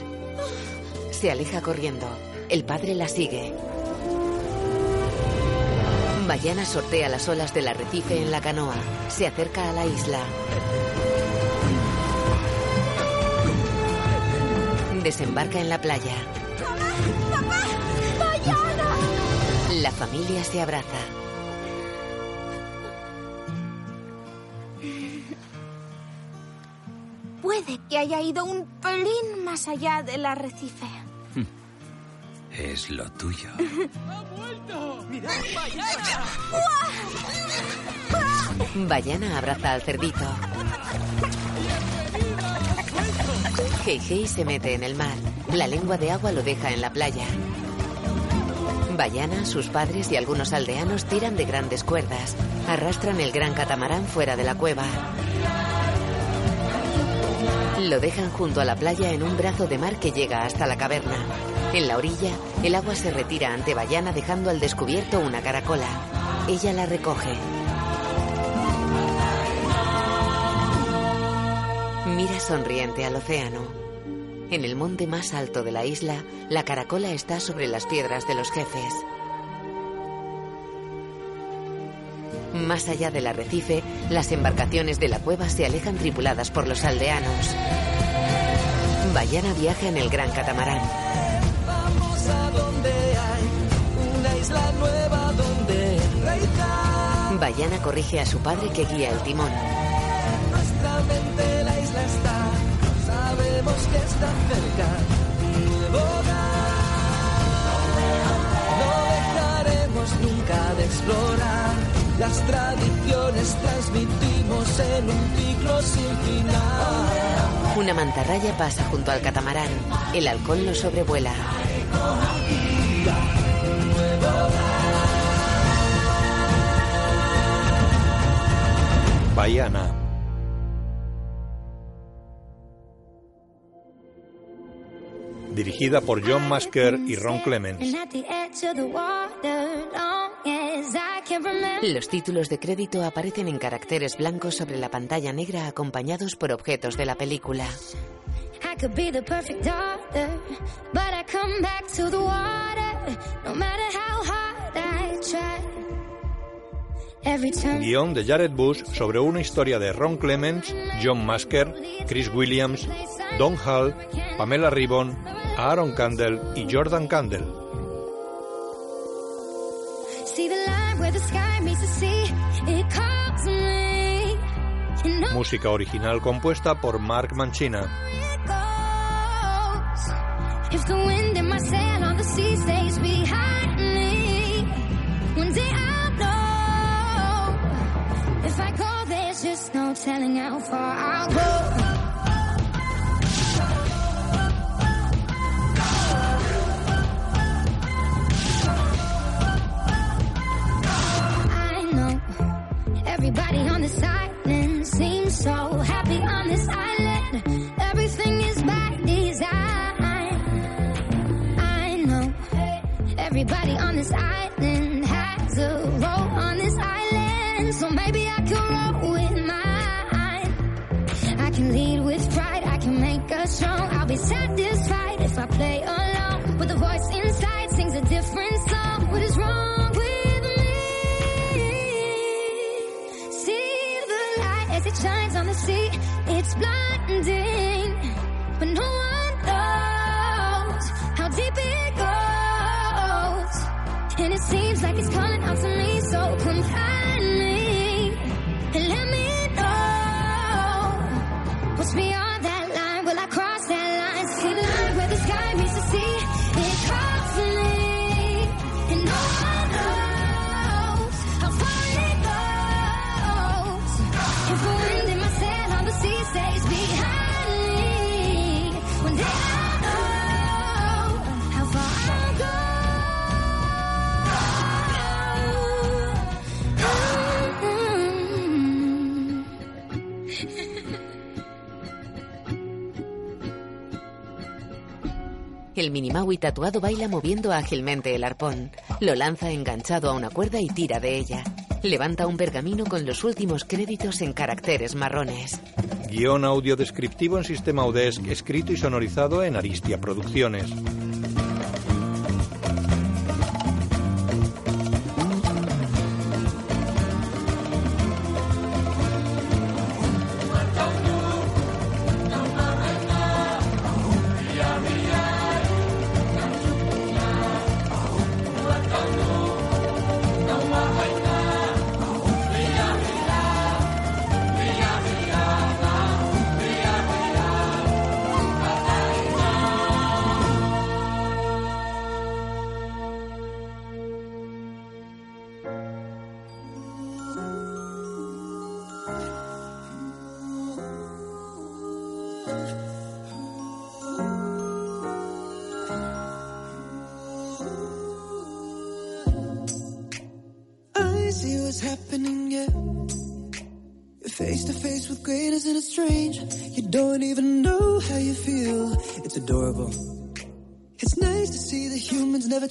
Se aleja corriendo. El padre la sigue. Bayana sortea las olas del arrecife en la canoa. Se acerca a la isla. Desembarca en la playa. La familia se abraza. Puede que haya ido un pelín más allá del arrecife. Es lo tuyo. (laughs) ¡Mirad, Bayana abraza al cerdito. Heihei se mete en el mar. La lengua de agua lo deja en la playa. Bayana, sus padres y algunos aldeanos tiran de grandes cuerdas. Arrastran el gran catamarán fuera de la cueva. Lo dejan junto a la playa en un brazo de mar que llega hasta la caverna. En la orilla, el agua se retira ante Bayana dejando al descubierto una caracola. Ella la recoge. Mira sonriente al océano. En el monte más alto de la isla, la caracola está sobre las piedras de los jefes. Más allá del arrecife, las embarcaciones de la cueva se alejan tripuladas por los aldeanos. Bayana viaja en el gran catamarán. Vamos a donde hay una isla nueva donde reinar. Bayana corrige a su padre que guía el timón. Nuestra mente sabemos que está cerca. Un nuevo hogar. No dejaremos nunca de explorar. Las tradiciones transmitimos en un ciclo sin final. Una mantarraya pasa junto al catamarán. El halcón lo sobrevuela. Bayana. Dirigida por John Masker y Ron Clements. Los títulos de crédito aparecen en caracteres blancos sobre la pantalla negra acompañados por objetos de la película. Guión de Jared Bush sobre una historia de Ron Clements, John Masker, Chris Williams, Don Hall, Pamela Ribbon, Aaron Candle y Jordan Candle. Música original compuesta por Mark Mancina. Minimaui tatuado baila moviendo ágilmente el arpón. Lo lanza enganchado a una cuerda y tira de ella. Levanta un pergamino con los últimos créditos en caracteres marrones. Guión audio descriptivo en sistema UDESC, escrito y sonorizado en Aristia Producciones.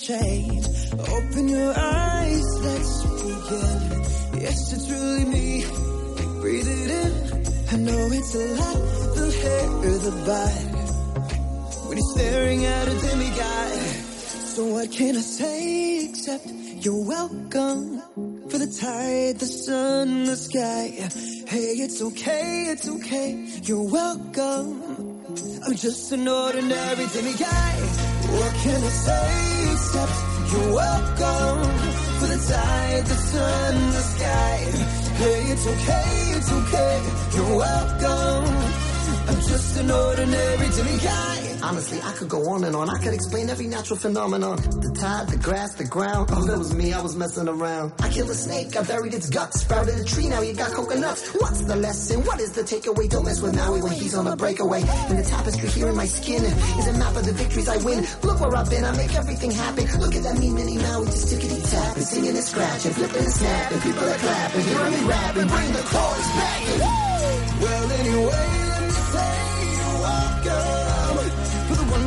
Change. Open your eyes, let's begin. Yes, it's really me. Breathe it in. I know it's a lot. The hair, the bite. When you're staring at a demigod. So what can I say except you're welcome for the tide, the sun, the sky. Hey, it's okay, it's okay. You're welcome. I'm just an ordinary demiguy. What can I say except you're welcome for the tide, the sun, the sky. Hey, it's okay, it's okay. You're welcome. I'm just an ordinary demiguy. Honestly, I could go on and on. I could explain every natural phenomenon. The tide, the grass, the ground. Oh, that was me. I was messing around. I killed a snake. I buried its guts. Sprouted a tree. Now you got coconuts. What's the lesson? What is the takeaway? Don't mess with Maui when he's on a breakaway. And the tapestry here in my skin is a map of the victories I win. Look where I've been. I make everything happen. Look at that me mini Maui just tickety tap and singing and scratching, flipping and snapping. People are clapping, hearing me rapping. Bring the chorus back. Well, anyway,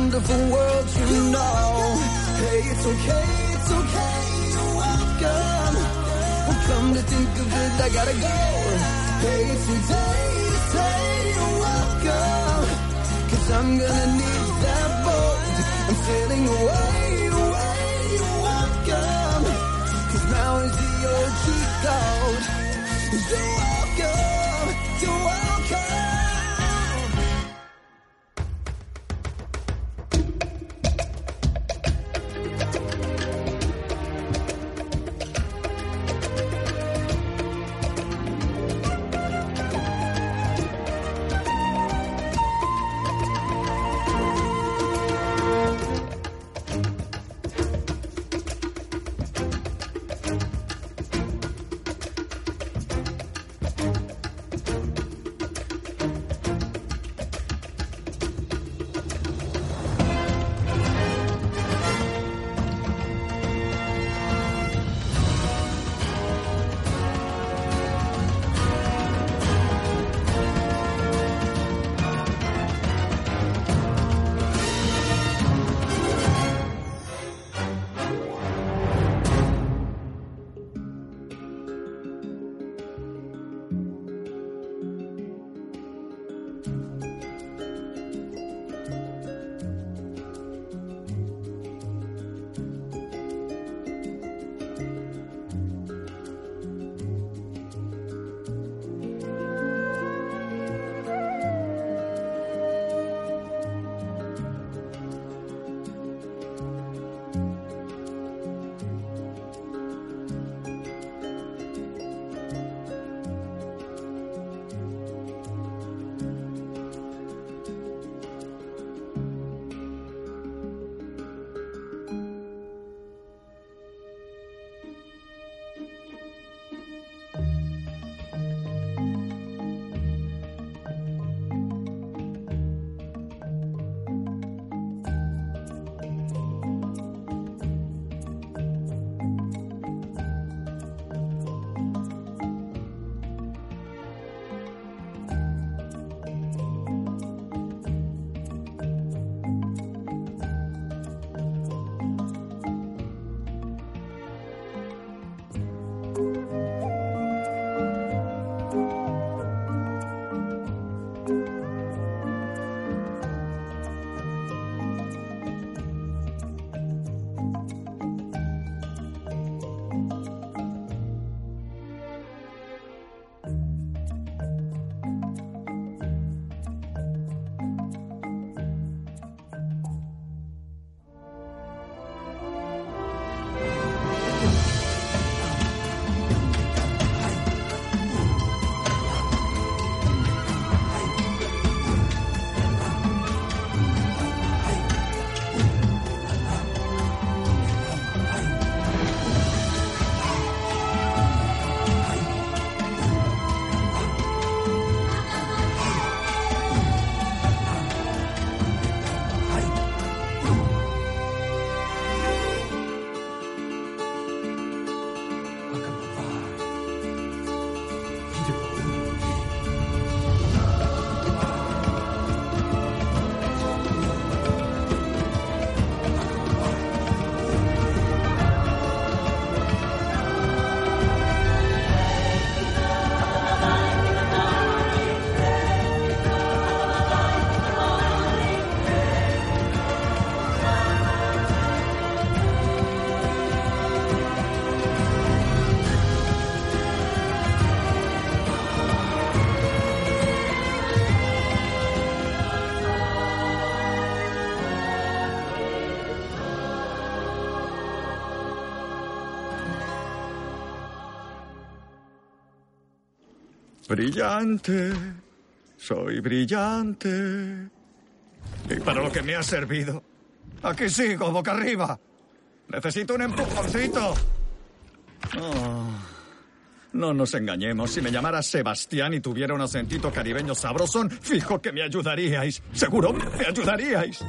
wonderful world you know. Hey, it's okay, it's okay, you're welcome. Well, come to think of it, I gotta go. Hey, it's today, say you're welcome. Cause I'm gonna need that boat. I'm sailing away, away, you're welcome. Cause now is the OG code. You're welcome, you're welcome. Brillante. Soy brillante. ¿Y para lo que me ha servido? Aquí sigo, boca arriba. Necesito un empujoncito. Oh. No nos engañemos. Si me llamara Sebastián y tuviera un acentito caribeño sabrosón, fijo que me ayudaríais. Seguro me ayudaríais.